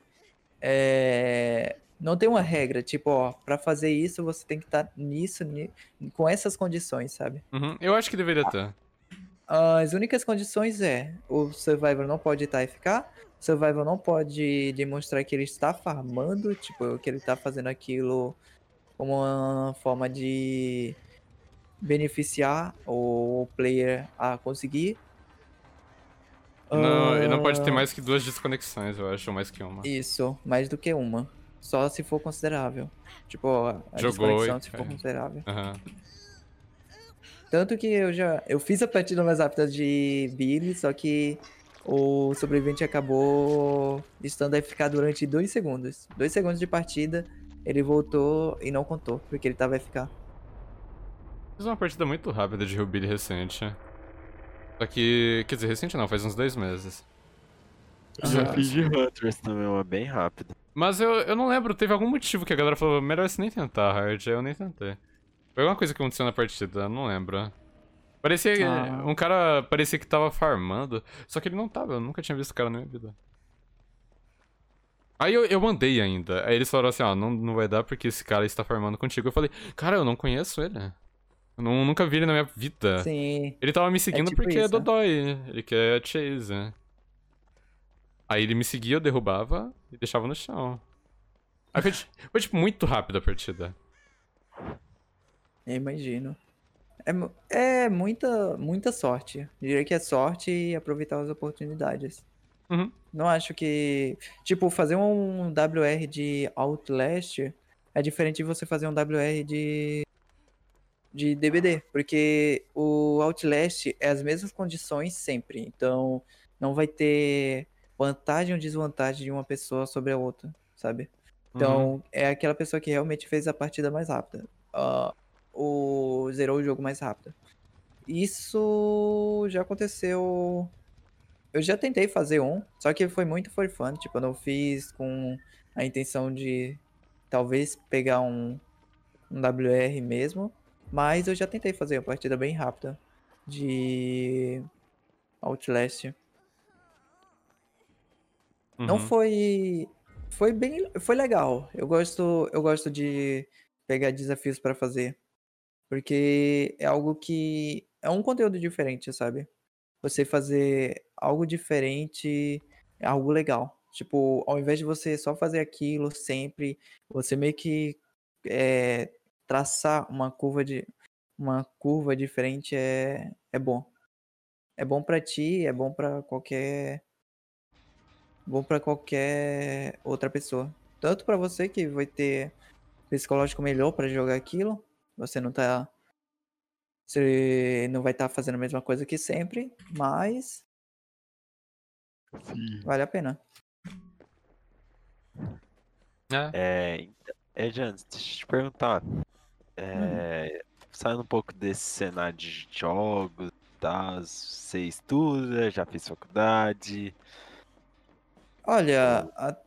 é, não tem uma regra, tipo, ó, pra fazer isso você tem que estar nisso, ni- com essas condições, sabe? Uhum, Eu acho que deveria ter. As únicas condições é o Survivor não pode estar FK, o Survivor não pode demonstrar que ele está farmando, tipo, que ele está fazendo aquilo como uma forma de beneficiar o player a conseguir. Não, ele não pode ter Ah, mais que duas desconexões, eu acho, ou mais que uma. Isso, mais do que uma. Só se for considerável. Tipo, a Jogou desconexão e se for caiu. considerável. Aham. Tanto que eu já. Eu fiz a partida mais rápida de Billy, só que o sobrevivente acabou estando FK durante dois segundos. Dois segundos de partida, ele voltou e não contou, porque ele tava FK. Fiz uma partida muito rápida de Ruby recente. Só que. Quer dizer, recente não, faz uns dois meses. Eu já fiz de Hunters também, uma bem rápida. Mas eu, eu não lembro, teve algum motivo que a galera falou, melhor você nem tentar, Hard, eu nem tentei. Foi alguma coisa que aconteceu na partida, eu não lembro. Parecia. Ah. Um cara parecia que tava farmando, só que ele não tava, eu nunca tinha visto o cara na minha vida. Aí eu, eu mandei ainda. Aí eles falaram assim, ó, não, não vai dar porque esse cara está farmando contigo. Eu falei, cara, eu não conheço ele. Eu não- nunca vi ele na minha vida. Sim. Ele tava me seguindo tipo porque é isso. Dodói. Ele quer Chase. Aí ele me seguia, eu derrubava e deixava no chão. Aí foi, ti- foi, tipo muito rápido a partida. Eu imagino. É, é muita, muita sorte. Diria que é sorte e aproveitar as oportunidades. Uhum. Não acho que. Tipo, fazer um WR de Outlast é diferente de você fazer um WR de. de DBD. Porque o Outlast é as mesmas condições sempre. Então, não vai ter vantagem ou desvantagem de uma pessoa sobre a outra, sabe? Então, é aquela pessoa que realmente fez a partida mais rápida. Ah, o zerou o jogo mais rápido. Isso já aconteceu. Eu já tentei fazer um, só que foi muito for fun. Tipo, eu não fiz com a intenção de talvez pegar um, um WR mesmo. Mas eu já tentei fazer uma partida bem rápida de Outlast. Não Uhum. foi foi bem foi legal. Eu gosto eu gosto de pegar desafios pra fazer, porque é algo que é um conteúdo diferente, sabe? Você fazer algo diferente é algo legal. Tipo, ao invés de você só fazer aquilo sempre, você meio que é, traçar uma curva de uma curva diferente é é bom. É bom pra ti, é bom pra qualquer bom pra qualquer outra pessoa. Tanto pra você que vai ter psicológico melhor pra jogar aquilo, você não tá você não vai estar fazendo a mesma coisa que sempre, mas Sim. vale a pena. É. É, então- é, deixa eu te perguntar. É, Saindo um pouco desse cenário de jogos tal, você estuda, já fez faculdade. Olha, a-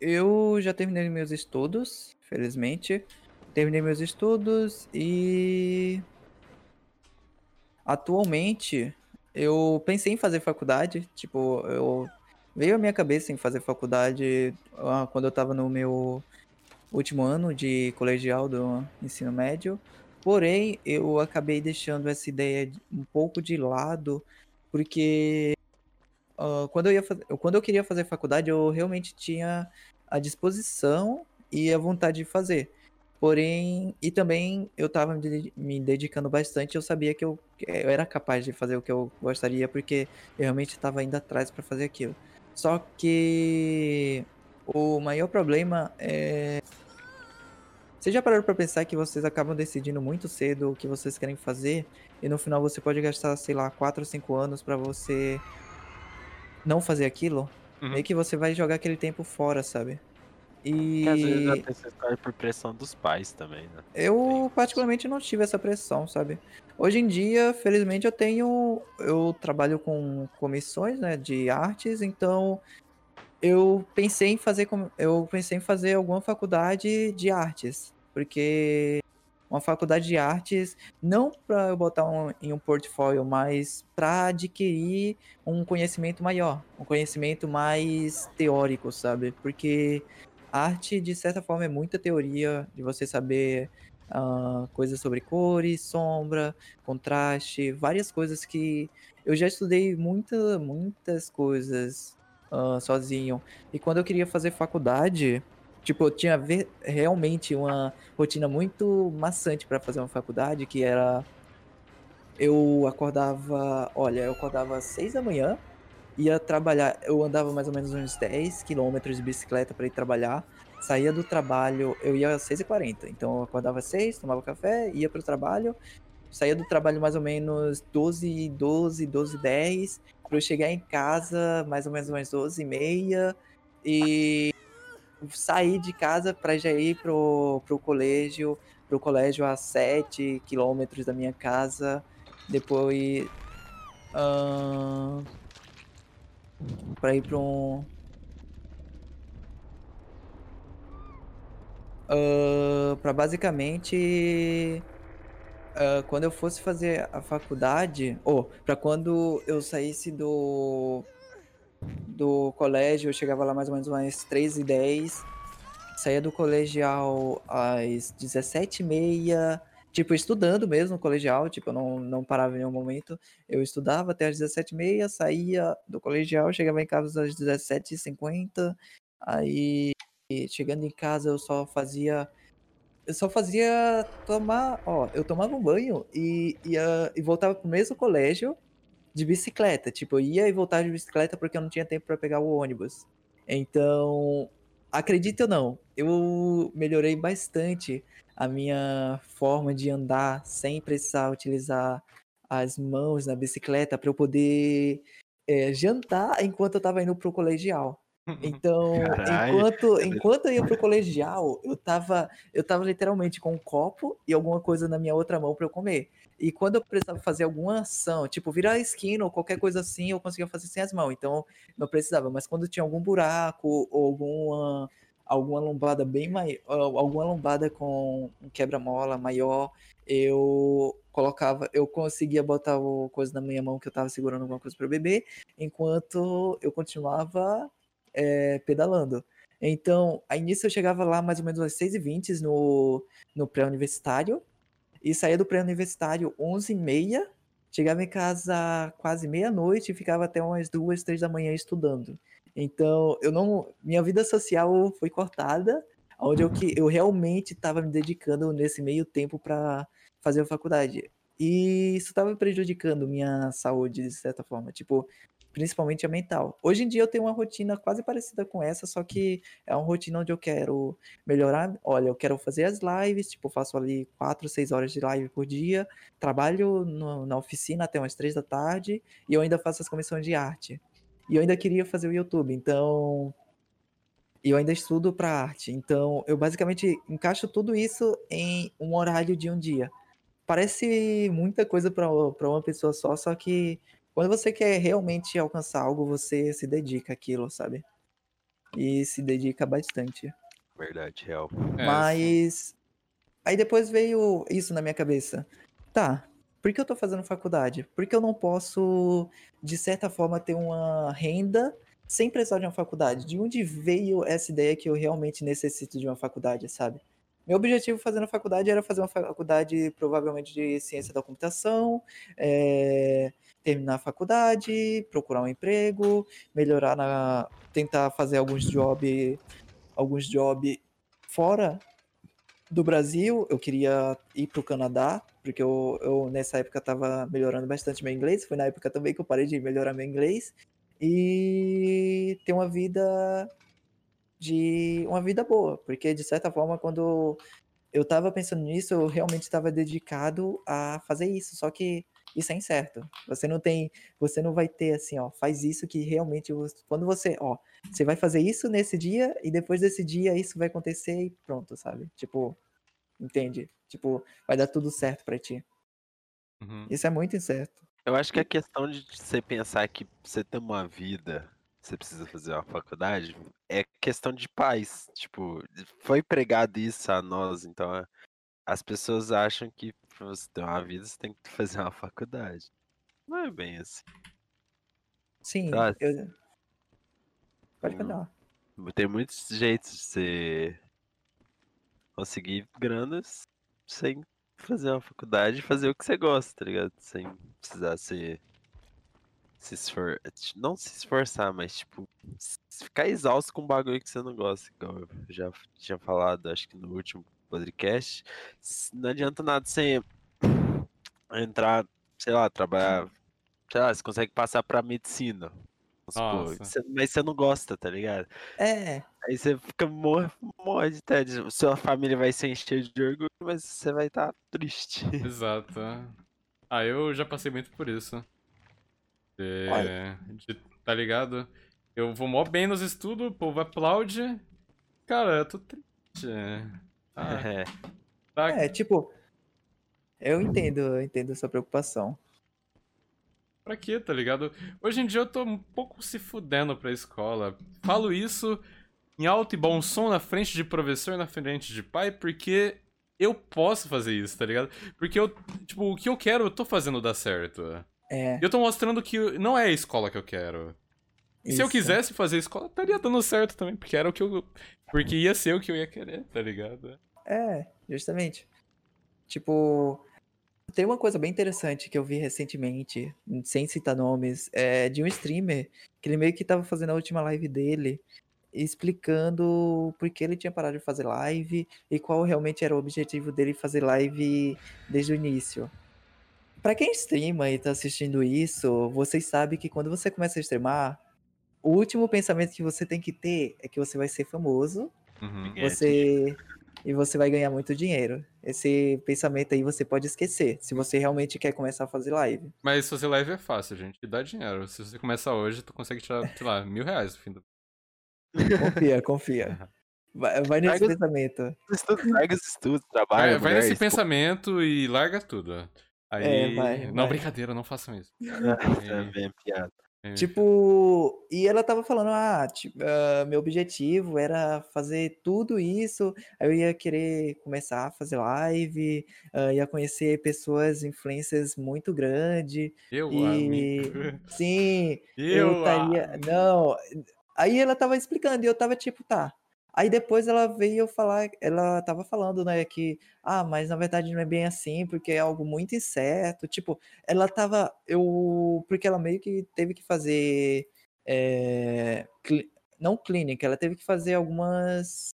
eu já terminei meus estudos, felizmente. Terminei meus estudos e atualmente eu pensei em fazer faculdade, tipo, eu veio à minha cabeça em fazer faculdade ah, quando eu tava no meu último ano de colegial do ensino médio. Porém, eu acabei deixando essa ideia de- um pouco de lado, porque ah, quando eu ia quando eu queria fazer faculdade, eu realmente tinha a disposição e a vontade de fazer. Porém, e também eu estava me dedi- me dedicando bastante, eu sabia que eu, que eu era capaz de fazer o que eu gostaria, porque eu realmente estava indo atrás para fazer aquilo. Só que o maior problema é. Vocês já pararam para pensar que vocês acabam decidindo muito cedo o que vocês querem fazer, e no final você pode gastar, sei lá, 4 ou 5 anos para você não fazer aquilo? Uhum. Meio que você vai jogar aquele tempo fora, sabe? E às vezes até você por pressão dos pais também, né? eu Sim. particularmente não tive essa pressão, sabe? Hoje em dia, felizmente, eu tenho. Eu trabalho com comissões, né, de artes, então eu pensei em fazer. Eu pensei em fazer alguma faculdade de artes. Porque uma faculdade de artes, não para eu botar um- em um portfólio, mas para adquirir um conhecimento maior, um conhecimento mais teórico, sabe? Porque arte, de certa forma, é muita teoria, de você saber ah, coisas sobre cores, sombra, contraste, várias coisas que eu já estudei muita, muitas coisas ah, sozinho. E quando eu queria fazer faculdade, tipo, eu tinha realmente uma rotina muito maçante para fazer uma faculdade, que era eu acordava, olha, eu acordava às seis da manhã, ia trabalhar, eu andava mais ou menos uns 10 quilômetros de bicicleta para ir trabalhar, saía do trabalho, eu ia às 6h40, então eu acordava às 6, tomava café, ia pro trabalho, saía do trabalho mais ou menos 12, 12, 12, 10, para eu chegar em casa mais ou menos umas 12 e meia, e sair de casa para já ir pro, pro colégio, pro colégio a 7 quilômetros da minha casa, depois ahn, para ir para um para basicamente ah, quando eu fosse fazer a faculdade, ou para quando eu saísse do do colégio, eu chegava lá mais ou menos umas 3 e 10 saía do colegial às 17h30, tipo, estudando mesmo no colegial, tipo, eu não, não parava em nenhum momento. Eu estudava até às 17h30, saía do colegial, chegava em casa às 17h50, aí chegando em casa eu só fazia. Eu só fazia tomar. Ó, eu tomava um banho e, ia, e voltava pro mesmo colégio de bicicleta. Tipo, eu ia e voltava de bicicleta porque eu não tinha tempo para pegar o ônibus. Então, acredite ou não, eu melhorei bastante a minha forma de andar sem precisar utilizar as mãos na bicicleta para eu poder eh, jantar enquanto eu estava indo pro colegial. Então, Caralho. enquanto, enquanto eu ia pro colegial, eu tava, eu tava literalmente com um copo e alguma coisa na minha outra mão para eu comer. E quando eu precisava fazer alguma ação, tipo virar a esquina ou qualquer coisa assim, eu conseguia fazer sem as mãos. Então, não precisava. Mas quando tinha algum buraco ou alguma, alguma lombada bem maior, alguma lombada com um quebra-mola maior, eu colocava, eu conseguia botar o coisa na minha mão que eu tava segurando alguma coisa para beber, enquanto eu continuava é, pedalando. Então, aí nisso eu chegava lá mais ou menos às 6h20 no, no pré-universitário, e saía do pré-universitário 11h30, chegava em casa quase meia-noite e ficava até umas duas, três da manhã estudando. Então, eu não. Minha vida social foi cortada, onde eu, que, eu realmente estava me dedicando nesse meio tempo para fazer a faculdade. E isso estava prejudicando minha saúde, de certa forma. Tipo, principalmente a mental. Hoje em dia eu tenho uma rotina quase parecida com essa, só que é uma rotina onde eu quero melhorar. Olha, eu quero fazer as lives, tipo, faço ali 4, 6 horas de live por dia, trabalho no- na oficina até umas 3 da tarde, e eu ainda faço as comissões de arte. E eu ainda queria fazer o YouTube, então E eu ainda estudo para arte. Então, eu basicamente encaixo tudo isso em um horário de um dia. Parece muita coisa para uma pessoa só, só que quando você quer realmente alcançar algo, você se dedica àquilo, sabe? E se dedica bastante. Verdade, real. É, Mas aí depois veio isso na minha cabeça. Tá, por que eu tô fazendo faculdade? Por que eu não posso, de certa forma, ter uma renda sem precisar de uma faculdade? De onde veio essa ideia que eu realmente necessito de uma faculdade, sabe? Meu objetivo fazendo a faculdade era fazer uma faculdade provavelmente de ciência da computação, é, terminar a faculdade, procurar um emprego, melhorar na. tentar fazer alguns jobs alguns jobs fora do Brasil. Eu queria ir para o Canadá, porque eu, eu nessa época estava melhorando bastante meu inglês. Foi na época também que eu parei de melhorar meu inglês. E ter uma vida de uma vida boa, porque de certa forma quando eu estava pensando nisso, eu realmente estava dedicado a fazer isso, só que isso é incerto. Você não tem, você não vai ter assim, ó, faz isso que realmente quando você, ó, você vai fazer isso nesse dia e depois desse dia isso vai acontecer e pronto, sabe? Tipo, entende? Tipo, vai dar tudo certo para ti. Uhum. Isso é muito incerto. Eu acho que a questão de você pensar que você tem uma vida, você precisa fazer uma faculdade, é questão de paz. Tipo, foi pregado isso a nós, então as pessoas acham que pra você ter uma vida, você tem que fazer uma faculdade. Não é bem assim. Sim, Tá. eu... Pode Hum. continuar. Tem muitos jeitos de você conseguir granas sem fazer uma faculdade e fazer o que você gosta, tá ligado? Sem precisar se. Se esfor... Não se esforçar, mas tipo. Ficar exausto com um bagulho que você não gosta. Igual eu já tinha falado, acho que no último podcast. Não adianta nada você entrar, sei lá, trabalhar. Sei lá, você consegue passar pra medicina. você- mas você não gosta, tá ligado? É, Aí você fica morre, morre de tédio. Sua família vai se encher de orgulho, mas você vai estar triste. Exato. Ah, eu já passei muito por isso. Olha. de- tá ligado? Eu vou mó bem nos estudos, o povo aplaude. Cara, eu tô triste. Ah, É, tá. é, tipo, eu entendo, eu entendo a sua preocupação. Pra quê, tá ligado? Hoje em dia eu tô um pouco se fudendo pra escola. Falo isso em alto e bom som na frente de professor, na frente de pai, porque eu posso fazer isso, tá ligado? Porque eu, tipo, o que eu quero, eu tô fazendo dar certo. É, E eu tô mostrando que não é a escola que eu quero. E se eu quisesse fazer escola, estaria dando certo também, porque era o que eu. Porque ia ser o que eu ia querer, tá ligado? É, justamente. Tipo, tem uma coisa bem interessante que eu vi recentemente, sem citar nomes, é de um streamer que ele meio que tava fazendo a última live dele, explicando por que ele tinha parado de fazer live e qual realmente era o objetivo dele fazer live desde o início. Pra quem streama e tá assistindo isso, vocês sabem que quando você começa a streamar, o último pensamento que você tem que ter é que você vai ser famoso Uhum. Você e você vai ganhar muito dinheiro. Esse pensamento aí você pode esquecer, se você realmente quer começar a fazer live. Mas fazer live é fácil, gente. E dá dinheiro. Se você começar hoje, tu consegue tirar, sei lá, mil reais no fim do. Confia, confia. Vai, vai nesse Larga- pensamento. estudo, larga os estudos, Vai, trabalha. vai mulher, nesse pensamento e larga tudo. Aí. É, vai, não, vai. brincadeira, não façam isso. É bem piada. É. Tipo, e ela tava falando, ah, tipo, ah, meu objetivo era fazer tudo isso, aí eu ia querer começar a fazer live, ah, ia conhecer pessoas, influencers muito grandes, Eu, e amigo. sim, Eu, eu estaria. Não. Aí ela tava explicando e eu tava tipo, tá. Aí depois ela veio falar, ela tava falando, né, que, ah, mas na verdade não é bem assim, porque é algo muito incerto. Tipo, ela tava, eu, porque ela meio que teve que fazer, é, cli- não clínica, ela teve que fazer algumas,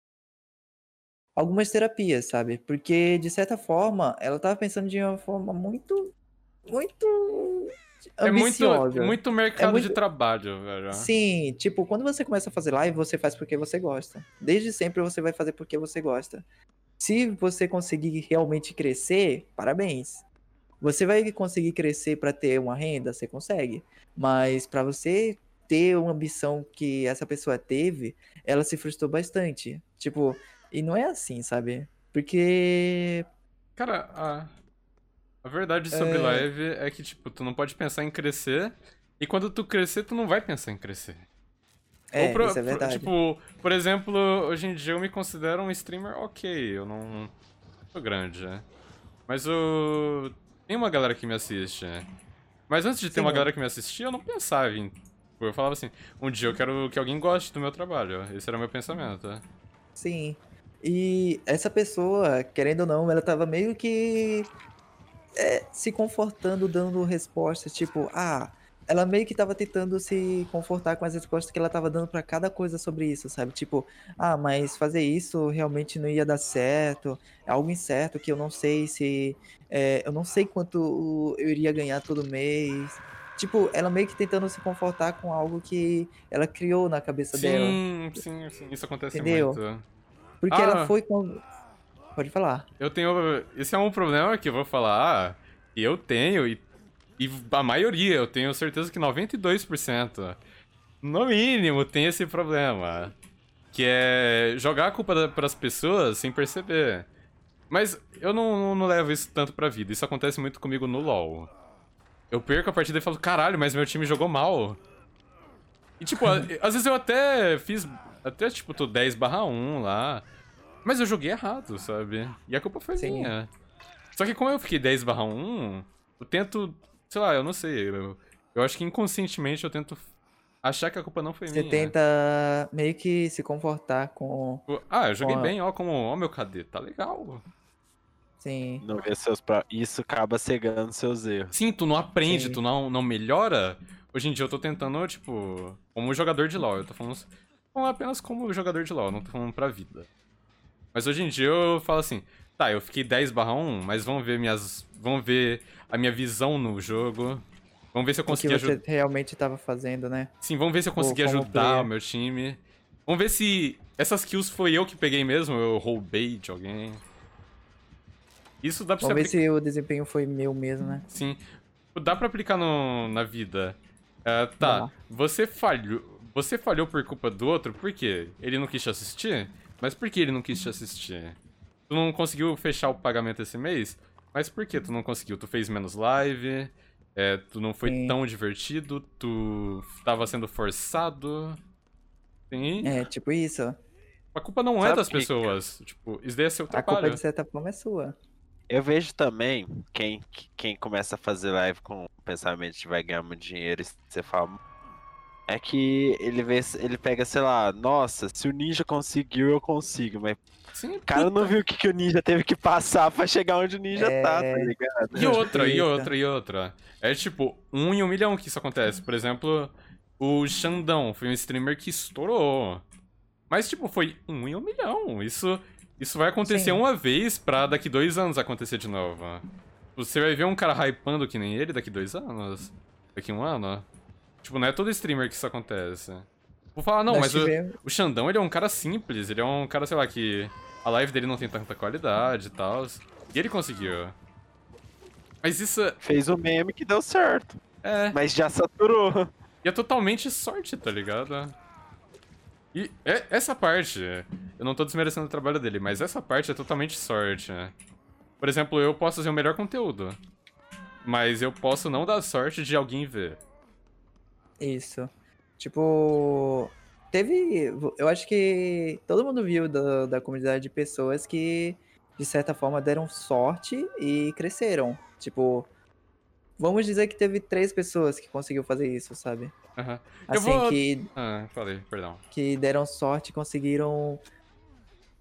algumas terapias, sabe? Porque, de certa forma, ela tava pensando de uma forma muito, muito É muito, ambiciosa. muito mercado de muito- trabalho, velho. Sim, tipo, quando você começa a fazer live, você faz porque você gosta. Desde sempre você vai fazer porque você gosta. Se você conseguir realmente crescer, parabéns. Você vai conseguir crescer para ter uma renda, você consegue. Mas para você ter uma ambição que essa pessoa teve, ela se frustrou bastante. Tipo, e não é assim, sabe? Porque. Cara, a, a verdade sobre É. live é que, tipo, tu não pode pensar em crescer. E quando tu crescer, tu não vai pensar em crescer. É, pro- isso é pro- verdade. Tipo, por exemplo, hoje em dia eu me considero um streamer ok. Eu não sou grande, né? Mas o. Tem uma galera que me assiste. né? Mas antes de ter Sim, uma galera que me assistia, eu não pensava em. tipo, Eu falava assim, um dia eu quero que alguém goste do meu trabalho. Esse era o meu pensamento. né? Sim. E essa pessoa, querendo ou não, ela tava meio que é, se confortando, dando respostas, tipo, ah, ela meio que tava tentando se confortar com as respostas que ela tava dando pra cada coisa sobre isso, sabe? Tipo, ah, mas fazer isso realmente não ia dar certo, é algo incerto que eu não sei se. é, eu não sei quanto eu iria ganhar todo mês. Tipo, ela meio que tentando se confortar com algo que ela criou na cabeça dela. Sim, sim, sim. Isso acontece Entendeu? muito. Porque Ah. ela foi com. Pode falar. Eu tenho. Esse é um problema que eu vou falar. Eu tenho, e, e a maioria, eu tenho certeza que 92%, no mínimo, tem esse problema. Que é jogar a culpa para as pessoas sem perceber. Mas eu não, não, não levo isso tanto pra vida. Isso acontece muito comigo no LoL. Eu perco a partida e falo, caralho, mas meu time jogou mal. E tipo, às vezes eu até fiz. Até tipo, tô 10 barra 1 lá. Mas eu joguei errado, sabe? E a culpa foi Sim. minha. Só que como eu fiquei 10 barra 1, eu tento. Sei lá, eu não sei. Eu, eu acho que inconscientemente eu tento achar que a culpa não foi Você minha. tenta meio que se confortar com. Ah, eu joguei bem, ó, como, ó, meu KD, tá legal. Sim. Não vê seus pra... Isso acaba cegando seus erros. Sim, tu não aprende, Sim. tu não, não melhora. Hoje em dia eu tô tentando, tipo, como jogador de LoL. Eu tô falando não apenas como jogador de LoL, não tô falando pra vida. Mas hoje em dia eu falo assim, tá, eu fiquei 10 barra 1, mas vamos ver minhas. Vamos ver a minha visão no jogo. Vamos ver se eu O que consegui você ajudar. realmente tava fazendo, né? Sim, vamos ver se eu consegui ajudar player. o meu time. Vamos ver se essas kills foi eu que peguei mesmo, eu roubei de alguém. Isso dá pra Vamos ver se aplicar. se o desempenho foi meu mesmo, né? Sim. Dá pra aplicar no, na vida. Ah, tá, você falhou. Você falhou por culpa do outro, por quê? Ele não quis te assistir? Mas por que ele não quis te assistir? Tu não conseguiu fechar o pagamento esse mês? Mas por que tu não conseguiu? Tu fez menos live? É, tu não foi Sim. tão divertido? Tu tava sendo forçado? Sim. É, tipo isso. A culpa não é Sabe das que- pessoas. Tipo, isso daí é seu A culpa, trabalho. de certa forma, é sua. Eu vejo também quem, quem começa a fazer live com o pensamento de vai ganhar muito dinheiro e você fala. É que ele vê, ele pega, sei lá, nossa, se o ninja conseguiu, eu consigo. Mas Sim, o cara não viu o que, que o ninja teve que passar pra chegar onde o ninja É. tá, tá ligado? E outra, e outra, e outra. É tipo, um em um milhão que isso acontece. Por exemplo, o Xandão foi um streamer que estourou. Mas, tipo, foi um em um milhão. Isso, isso vai acontecer Sim. uma vez pra daqui dois anos acontecer de novo. Você vai ver um cara hypando que nem ele daqui dois anos? Daqui um ano? Tipo, não é todo streamer que isso acontece. Vou falar, não, Nós mas o, o Xandão, ele é um cara simples. Ele é um cara, sei lá, que a live dele não tem tanta qualidade e tal. E ele conseguiu. Mas isso Fez o meme que deu certo. é. Mas já saturou. E é totalmente sorte, tá ligado? E é- essa parte, eu não tô desmerecendo o trabalho dele, mas essa parte é totalmente sorte. Por exemplo, eu posso fazer o melhor conteúdo. Mas eu posso não dar sorte de alguém ver. Isso. Tipo, teve. Eu acho que todo mundo viu da, da comunidade de pessoas que, de certa forma, deram sorte e cresceram. Tipo, vamos dizer que teve três pessoas que conseguiu fazer isso, sabe? Aham. Eu Assim, vou- que, Ah, falei, perdão. que deram sorte e conseguiram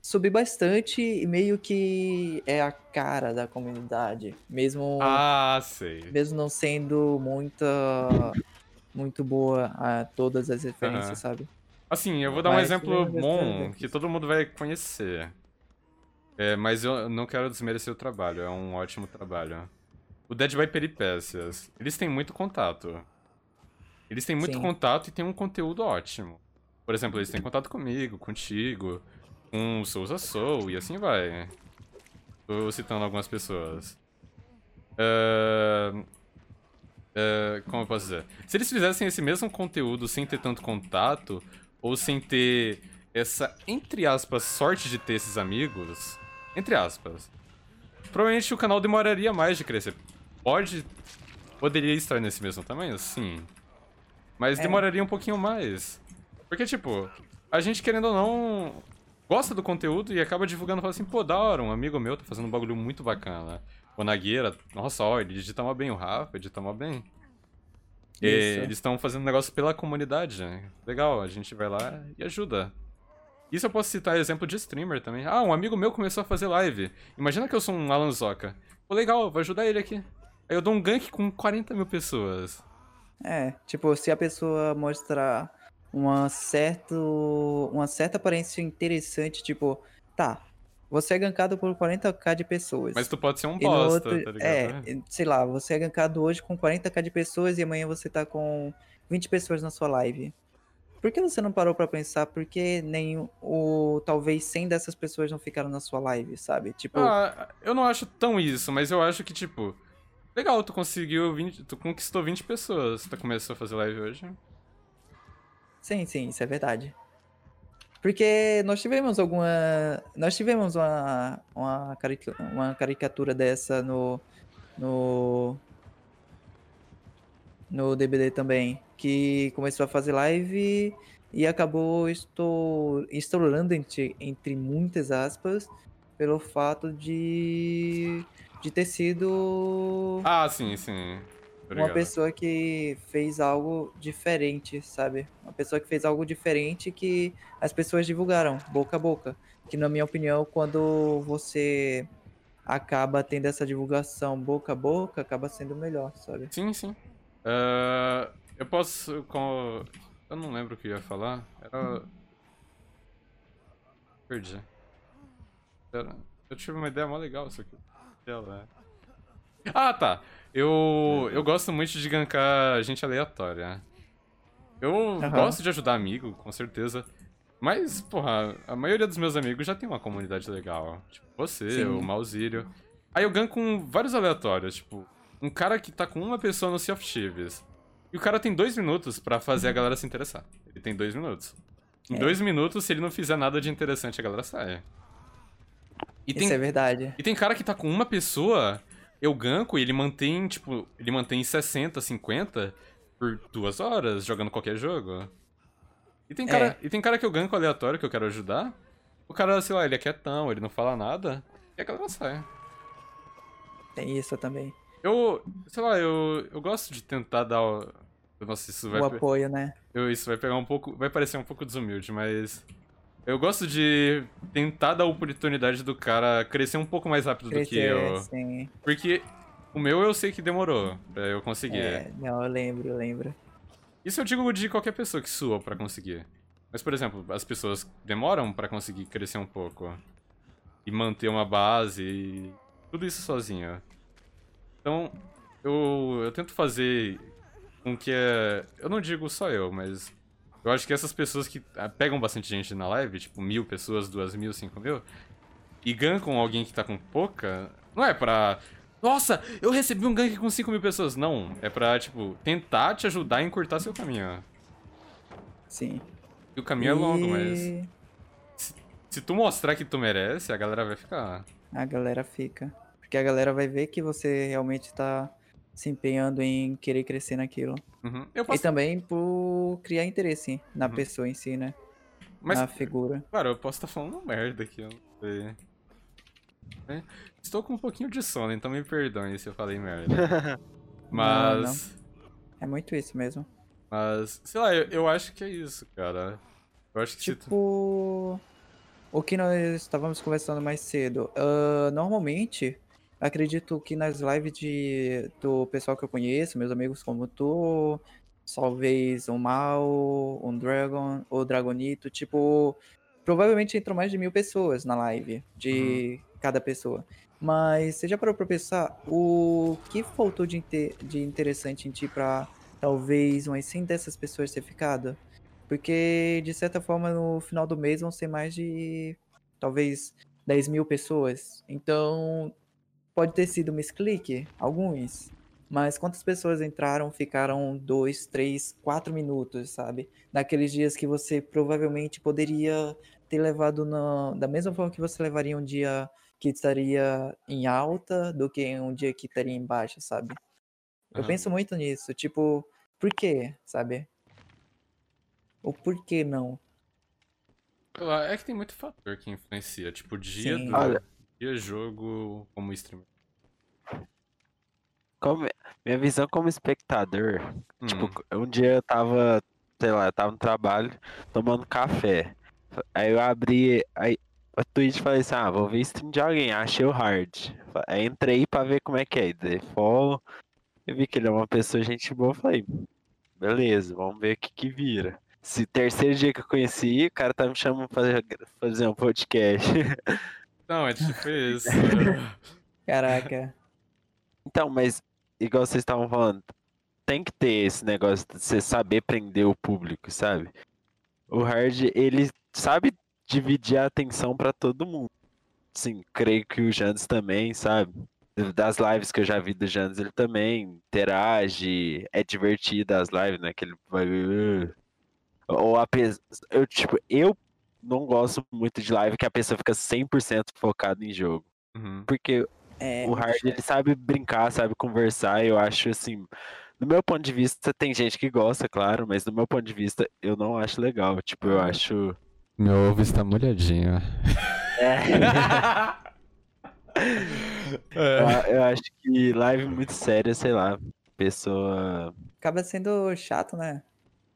subir bastante e meio que é a cara da comunidade. Mesmo. Ah, sei. mesmo não sendo muita muito boa a todas as referências, sabe? Assim, eu vou dar um Mas exemplo bom que todo mundo vai conhecer. É, mas eu não quero desmerecer o trabalho, é um ótimo trabalho. O Dead by Peripécias, eles têm muito contato. Eles têm muito Sim. contato e têm um conteúdo ótimo. Por exemplo, eles têm contato comigo, contigo, com o Souza Soul e assim vai. Tô citando algumas pessoas. Ahn, é, como eu posso dizer? Se eles fizessem esse mesmo conteúdo sem ter tanto contato, ou sem ter essa, entre aspas, sorte de ter esses amigos, entre aspas, provavelmente o canal demoraria mais de crescer. Pode. Poderia estar nesse mesmo tamanho? Sim. Mas É. demoraria um pouquinho mais. Porque, tipo, a gente querendo ou não. Gosta do conteúdo e acaba divulgando, fala assim, pô, da hora, um amigo meu tá fazendo um bagulho muito bacana. O Nagueira, nossa, ó, ele edita mó bem, o Rafa edita mó bem. E eles estão fazendo negócio pela comunidade. né? Legal, a gente vai lá e ajuda. Isso eu posso citar exemplo de streamer também. Ah, um amigo meu começou a fazer live. Imagina que eu sou um Alan Zoca. Pô, legal, vou ajudar ele aqui. Aí eu dou um gank com 40 mil pessoas. É, tipo, se a pessoa mostrar uma, certo, uma certa aparência interessante, tipo, tá, você é gankado por 40k de pessoas. Mas tu pode ser um bosta, outro, tá ligado? é, sei lá, você é gankado hoje com 40k de pessoas e amanhã você tá com 20 pessoas na sua live. Por que você não parou pra pensar por que nem o talvez 100 dessas pessoas não ficaram na sua live, sabe? Tipo, Ah, eu não acho tão isso, mas eu acho que, tipo, legal, tu conseguiu 20, tu conquistou 20 pessoas, tu começou a fazer live hoje. Sim, sim, isso é verdade. Porque nós tivemos alguma. Nós tivemos uma, uma, carica- uma caricatura dessa no. No. No DBD também. Que começou a fazer live e acabou estou, estourando entre, entre muitas aspas pelo fato de. de ter sido Ah, sim, sim. Tô uma pessoa que fez algo diferente, sabe? Uma pessoa que fez algo diferente que as pessoas divulgaram, boca a boca. Que, na minha opinião, quando você acaba tendo essa divulgação boca a boca, acaba sendo melhor, sabe? Sim, sim. Ah, eu posso. Com... Eu não lembro o que eu ia falar. Era. Perdi. Era- Eu tive uma ideia mó legal isso aqui. Ela é. Ah, tá. Eu, eu gosto muito de gankar gente aleatória. Eu Aham. gosto de ajudar amigo, com certeza. Mas, porra, a maioria dos meus amigos já tem uma comunidade legal. Tipo, você, Sim. o Malzírio. Aí eu ganho com vários aleatórios, tipo, um cara que tá com uma pessoa no Sea of Thieves. E o cara tem dois minutos pra fazer a galera se interessar. Ele tem dois minutos. Em É. dois minutos, se ele não fizer nada de interessante, a galera sai. E tem, Isso é verdade. e tem cara que tá com uma pessoa, eu ganco e ele mantém, tipo, ele mantém 60, 50 por duas horas jogando qualquer jogo. E tem cara, e tem cara que eu ganco aleatório que eu quero ajudar. O cara, sei lá, ele é quietão, ele não fala nada. E a galera sai. Tem isso também. Eu, sei lá, eu, eu gosto de tentar dar. O... Nossa, isso vai. o apoio, né? Eu, isso vai pegar um pouco. Vai parecer um pouco desumilde, mas. Eu gosto de tentar dar a oportunidade do cara crescer um pouco mais rápido do que Crescer, eu. sim. Porque o meu eu sei que demorou pra eu conseguir. É, não, eu lembro, eu lembro. Isso eu digo de qualquer pessoa que sua pra conseguir. Mas, por exemplo, as pessoas demoram pra conseguir crescer um pouco. E manter uma base e tudo isso sozinho. Então, eu, eu tento fazer com que é. Eu não digo só eu, mas. Eu acho que essas pessoas que ah, pegam bastante gente na live, tipo mil pessoas, duas mil, cinco mil, e gankam alguém que tá com pouca, não é pra. Nossa, eu recebi um gank com 5 mil pessoas. Não, é pra, tipo, tentar te ajudar a encurtar seu caminho. Sim. E o caminho é longo, mas. E Se tu mostrar que tu merece, a galera vai ficar. A galera fica. Porque a galera vai ver que você realmente tá se empenhando em querer crescer naquilo. Uhum. Eu E posso. também por criar interesse na Uhum. pessoa em si, né? Mas, Na figura. cara, eu posso estar falando merda aqui, eu não sei. É, Estou com um pouquinho de sono, então me perdoem se eu falei merda. Mas. É muito isso mesmo. Mas, sei lá, eu, eu acho que é isso, cara. Eu acho que se tu... Tipo. O que nós estávamos conversando mais cedo. ah, normalmente, acredito que nas lives de, do pessoal que eu conheço, meus amigos como tu, talvez o Mal, um Dragon, o Dragonito, tipo. Provavelmente entram mais de mil pessoas na live de cada pessoa. Mas você já parou pra pensar o que faltou de, inte- de interessante em ti pra talvez umas 100 dessas pessoas ter ficado? Porque, de certa forma, no final do mês vão ser mais de talvez 10 mil pessoas. Então, pode ter sido misclick, alguns. Mas quantas pessoas entraram, ficaram dois, três, quatro minutos, sabe? Naqueles dias que você provavelmente poderia ter levado na, da mesma forma que você levaria um dia que estaria em alta do que um dia que estaria em baixa, sabe? Eu penso muito nisso, tipo, por quê, sabe? O porquê não? Ah, É que tem muito fator que influencia. Tipo, dia Sim. do Olha. dia jogo como streamer. Como- minha visão como espectador, Hum, tipo, um dia eu tava, sei lá, eu tava no trabalho tomando café. Aí eu abri aí, a Twitch e falei assim, ah, vou ver stream de alguém, achei o hard. Aí entrei pra ver como é que é. Dei follow, eu vi que ele é uma pessoa gente boa, falei, beleza, vamos ver o que que vira. Se terceiro dia que eu conheci, o cara tá me chamando pra fazer, fazer um podcast. Não, é tipo isso. Caraca. Então, mas igual vocês estavam falando, tem que ter esse negócio de você saber prender o público, sabe? O Hard, ele sabe dividir a atenção pra todo mundo. Sim, creio que o Jandes também, sabe? Das lives que eu já vi do Jandes, ele também interage, é divertido as lives, né? Aquele bagulho. Ou a pessoa. Eu, tipo, eu não gosto muito de live que a pessoa fica 100% focada em jogo. Uhum. Porque É, o hard ele sabe brincar, sabe conversar. Eu acho assim, do meu ponto de vista, tem gente que gosta, claro, mas do meu ponto de vista, eu não acho legal. Tipo, eu acho. Meu ovo está molhadinho. É, eu, É. a- eu acho que live muito séria, sei lá, pessoa. acaba sendo chato, né?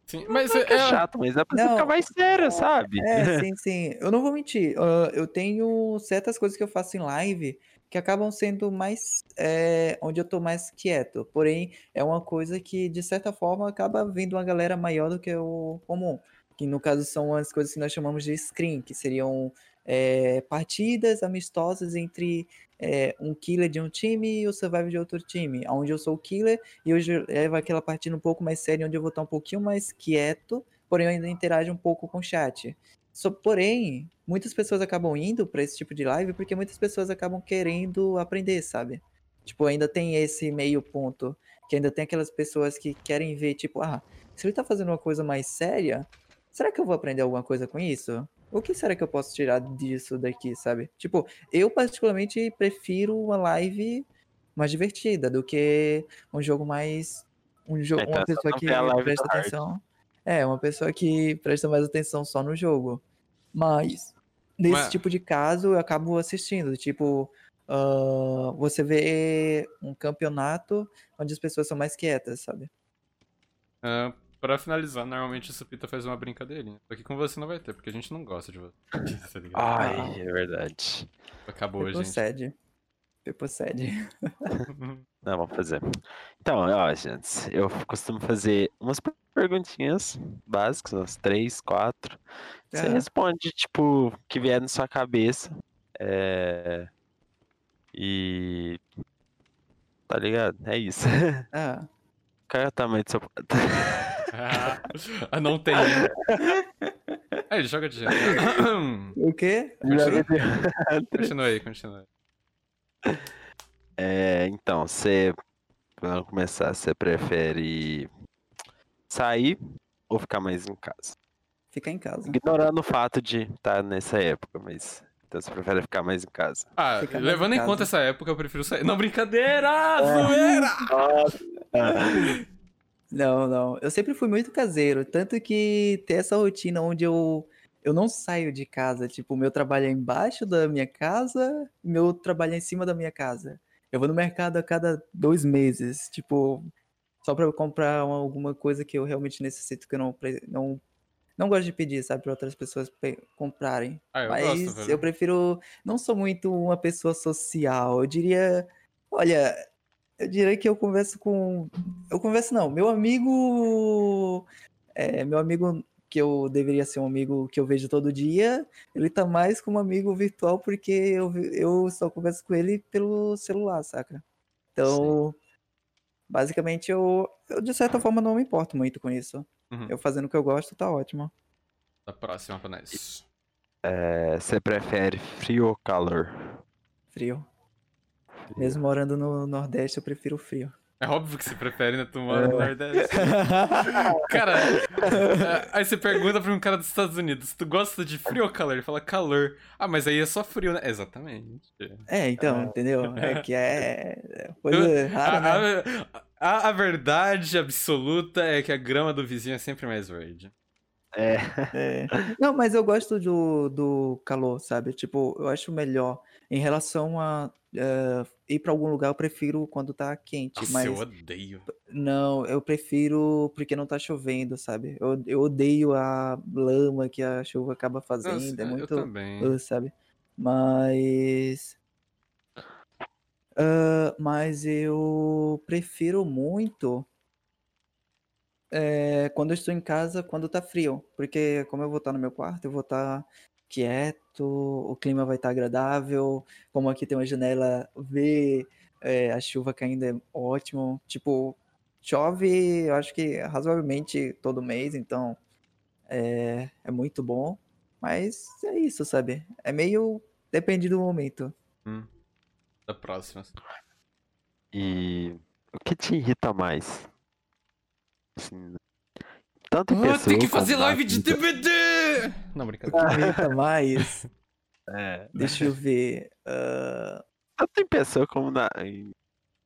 Sim, mas Não é, que é é, chato, mas a pessoa Não. fica mais séria, sabe? É, sim, sim. Eu não vou mentir. ah, eu tenho certas coisas que eu faço em live que acabam sendo mais. é, onde eu tô mais quieto. Porém, é uma coisa que, de certa forma, acaba vindo uma galera maior do que o comum. Que no caso são as coisas que nós chamamos de screen, que seriam é, partidas amistosas entre é, um killer de um time e o survivor de outro time. Onde eu sou o killer e eu já levo aquela partida um pouco mais séria, onde eu vou estar um pouquinho mais quieto, porém eu ainda interajo um pouco com o chat. Só, porém, muitas pessoas acabam indo para esse tipo de live porque muitas pessoas acabam querendo aprender, sabe? Tipo, ainda tem esse meio ponto, que ainda tem aquelas pessoas que querem ver, tipo, ah, se ele tá fazendo uma coisa mais séria, será que eu vou aprender alguma coisa com isso? O que será que eu posso tirar disso daqui, sabe? Tipo, eu particularmente prefiro uma live mais divertida do que um jogo mais. Um jogo, Então, uma pessoa que é presta atenção. É, uma pessoa que presta mais atenção só no jogo. Mas, nesse Mas- tipo de caso, eu acabo assistindo. Tipo, ah, você vê um campeonato onde as pessoas são mais quietas, sabe? Ah, pra finalizar, normalmente o Supita faz uma brincadeirinha. Só que com você não vai ter, porque a gente não gosta de você. Tá? Ai, é verdade. Acabou, gente. Procede. Procede. Não, vamos fazer. Então, ó, gente, eu costumo fazer umas per- perguntinhas básicas, umas três, quatro. Você responde, tipo, o que vier na sua cabeça. É... E. Tá ligado? É isso. Ah, Qual é o tamanho do seu. ah, não tem. Aí, ele joga de jeito. o quê? continua aí, continua aí. É, então, você. Vamos começar. Você prefere sair ou ficar mais em casa? Fica em casa. Ignorando o fato de estar nessa época, mas. Então você prefere ficar mais em casa. Ah, Fica mais levando em em casa. conta essa época, eu prefiro sair. Não, brincadeira! Zoeira! Não, não. Eu sempre fui muito caseiro. Tanto que ter essa rotina onde eu, eu não saio de casa. Tipo, o meu trabalho é embaixo da minha casa, meu trabalho é em cima da minha casa. Eu vou no mercado a cada dois meses. Tipo, só pra eu comprar uma- alguma coisa que eu realmente necessito, que eu não, não, não gosto de pedir, sabe, pra outras pessoas pe- comprarem. Ah, eu Mas gosto, eu prefiro. Não sou muito uma pessoa social. Eu diria. Olha, eu diria que eu converso com. Eu converso não. Meu amigo. É, meu amigo que eu deveria ser um amigo que eu vejo todo dia, ele tá mais como amigo virtual porque eu, eu só converso com ele pelo celular, saca? Então, basicamente, eu, eu de certa forma não me importo muito com isso. Uhum. Eu fazendo o que eu gosto, tá ótimo. Da próxima pra nós. É, você prefere frio ou calor? Frio. Mesmo morando no Nordeste, eu prefiro frio. É óbvio que você prefere, né? Tu mora no Nordeste. Cara, é, aí você pergunta pra um cara dos Estados Unidos, tu gosta de frio ou calor? Ele fala calor. Ah, mas aí é só frio, né? Exatamente. É, então, entendeu? É que é é coisa rara, né? A, a- a verdade absoluta é que a grama do vizinho é sempre mais verde. É. É. Não, mas eu gosto do, do calor, sabe? Tipo, eu acho melhor. Em relação a eh, ir pra algum lugar, eu prefiro quando tá quente. Nossa, mas eu odeio. não, eu prefiro porque não tá chovendo, sabe? Eu, eu odeio a lama que a chuva acaba fazendo. Nossa, é eu muito. também. uh, sabe? Mas. ah, mas eu prefiro muito é, quando eu estou em casa, quando tá frio. Porque como eu vou estar no meu quarto, eu vou estar quieto, o clima vai estar agradável. Como aqui tem uma janela, ver é, a chuva caindo é ótimo. Tipo, chove, eu acho que razoavelmente todo mês, então é, é muito bom. Mas é isso, sabe? É meio. Depende do momento. Hum. Da próxima. E o que te irrita mais? Assim, tanto em Ah, tem que pessoa fazer live de vida. TBD! Não, brincadeira. mais. É, Deixa eu ver. ah, tanto em pessoa como na, em-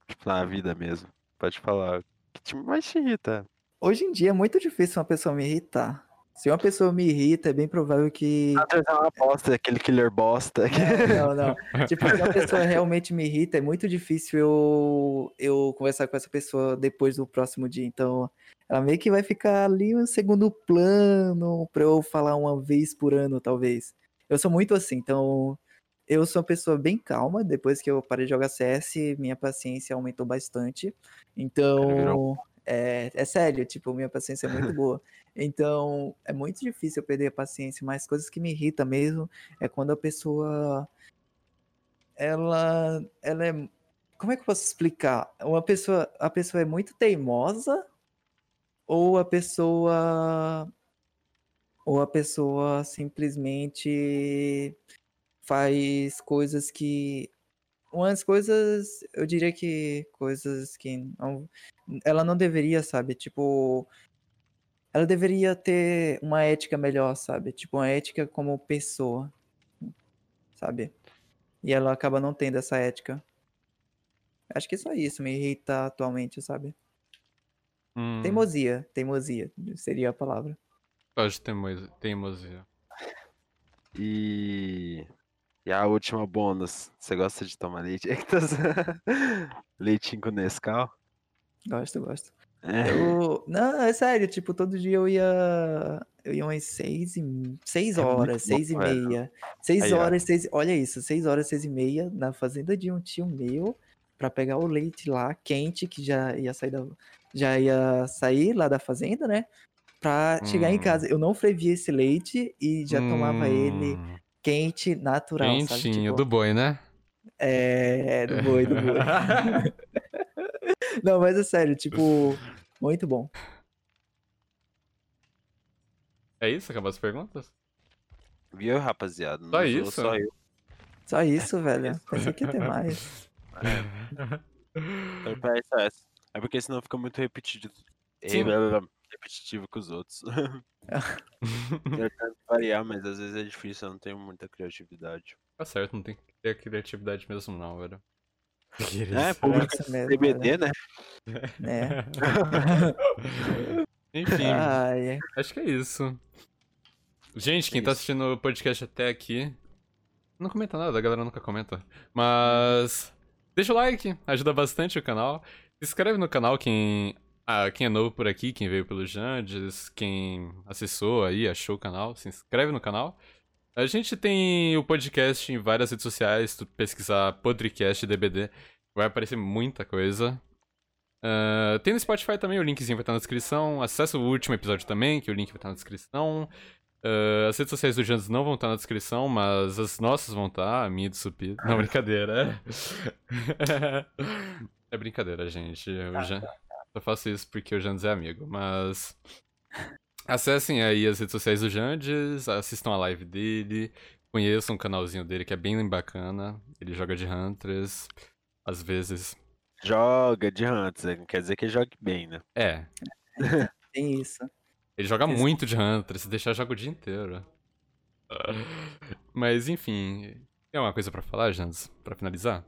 tipo, na vida mesmo. Pode falar. O que te, mais te irrita? Hoje em dia é muito difícil uma pessoa me irritar. Se uma pessoa me irrita, é bem provável que. É uma bosta, aquele killer bosta. que- Não, não. Tipo, se uma pessoa realmente me irrita, é muito difícil eu, eu conversar com essa pessoa depois do próximo dia. Então, ela meio que vai ficar ali um segundo plano pra eu falar uma vez por ano, talvez. Eu sou muito assim, então. Eu sou uma pessoa bem calma. Depois que eu parei de jogar CS, minha paciência aumentou bastante. Então. É, é sério, tipo, minha paciência é muito boa. Então, é muito difícil eu perder a paciência, mas coisas que me irritam mesmo é quando a pessoa ela ela é como é que eu posso explicar? Uma pessoa a pessoa é muito teimosa ou a pessoa ou a pessoa simplesmente faz coisas que umas coisas, eu diria que coisas que não, ela não deveria, sabe? Tipo, ela deveria ter uma ética melhor, sabe? Tipo, uma ética como pessoa, sabe? E ela acaba não tendo essa ética. Acho que só isso me irrita atualmente, sabe? Hum, Teimosia, teimosia seria a palavra. De teimosia. teimosia. E. E a última bônus. Você gosta de tomar leite? Leitinho com Nescau? Gosto, gosto. É. Eu, não, é sério, tipo, todo dia eu ia. Eu ia umas seis, e, seis É horas, bom, seis e velho. meia. Seis Aí, horas, seis. Olha isso, seis horas, seis e meia, na fazenda de um tio meu, pra pegar o leite lá, quente, que já ia sair da, já ia sair lá da fazenda, né? Pra chegar em Hum. casa. Eu não fervia esse leite e já tomava ele Hum, quente, natural? Quentinho, Tipo, do boi, né? É, do boi, do boi. Não, mas é sério, tipo, muito bom. É isso? Acabou as perguntas? Viu, rapaziada? Só isso? Só eu. Só isso, velho. Pensei que ia ter mais. Então, pra isso é. É porque senão fica muito repetitivo. Sim. Repetitivo com os outros. Eu tento variar, mas às vezes é difícil, eu não tenho muita criatividade. Tá certo, não tem que ter criatividade mesmo não, velho. É, público CBD, né? né? Enfim, Ai, acho que é isso. Gente, quem tá assistindo o podcast até aqui, não comenta nada, a galera nunca comenta. Mas deixa o like, ajuda bastante o canal. Se inscreve no canal quem, ah, quem é novo por aqui, quem veio pelo Jandes, quem acessou aí, achou o canal, se inscreve no canal. A gente tem o podcast em várias redes sociais, tu pesquisar podcast DBD, vai aparecer muita coisa. Ah, tem no Spotify também, o linkzinho vai estar na descrição. Acessa o último episódio também, que o link vai estar na descrição. Ah, as redes sociais do Jandes não vão estar na descrição, mas as nossas vão estar, a minha e do Supito. Não, brincadeira. É, é brincadeira, gente. Eu já... Só faço isso porque o Jandes é amigo, mas. Acessem aí as redes sociais do Jandes, assistam a live dele, conheçam o canalzinho dele que é bem bacana. Ele joga de Huntress, às vezes joga de Hunts, não quer dizer que jogue bem, né? É. Tem isso. Ele joga Exato. muito de Hunter, se deixar, joga o dia inteiro. Mas enfim. Tem alguma coisa pra falar, Jans? Pra finalizar?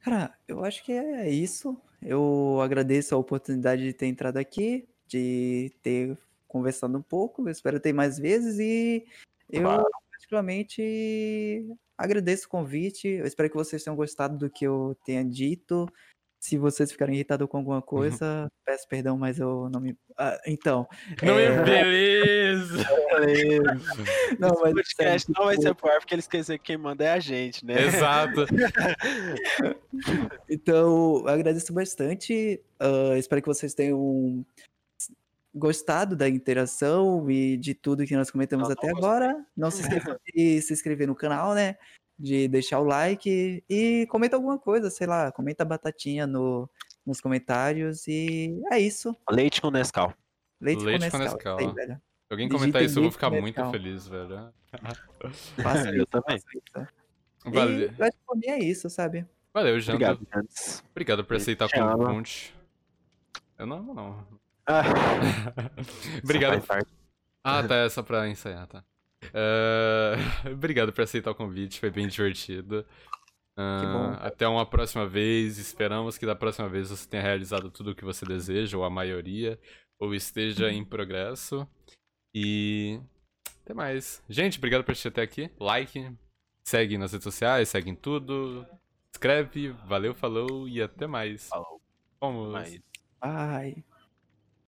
Cara, eu acho que é isso. Eu agradeço a oportunidade de ter entrado aqui, de ter conversado um pouco. Eu espero ter mais vezes e eu Claro. particularmente agradeço o convite. Eu espero que vocês tenham gostado do que eu tenha dito. Se vocês ficarem irritados com alguma coisa, peço perdão, mas eu não me. Ah, então. Não é, é beleza! Não, Esse mas podcast sério, não vai tipo, ser pro ar porque eles querem dizer que quem manda é a gente, né? Exato. Então, eu agradeço bastante. ah, espero que vocês tenham gostado da interação e de tudo que nós comentamos Eu até não agora. Não se esqueçam de se inscrever no canal, né? De deixar o like e comenta alguma coisa, sei lá, comenta batatinha no, nos comentários. E é isso. Leite com Nescau. Leite, Leite com com Nescau. Nescau. isso aí, alguém comentar isso, eu vou ficar com muito Nescau. feliz, velho. Faça Eu isso, também. faça isso. Valeu, E eu acho que por mim é isso, sabe? Valeu Janda. Obrigado. Obrigado por Eu aceitar o convite. Eu não, não. Ah, Obrigado. Ah, tá, é só pra ensaiar, tá. Eh, Obrigado por aceitar o convite, foi bem divertido. Bom. Até uma próxima vez. Esperamos que da próxima vez você tenha realizado tudo o que você deseja, ou a maioria, ou esteja em progresso. E. Até mais. Gente, obrigado por assistir até aqui. Like, segue nas redes sociais, segue em tudo. Escreve, valeu, falou e até mais. Falou. Vamos. Mas... Ai.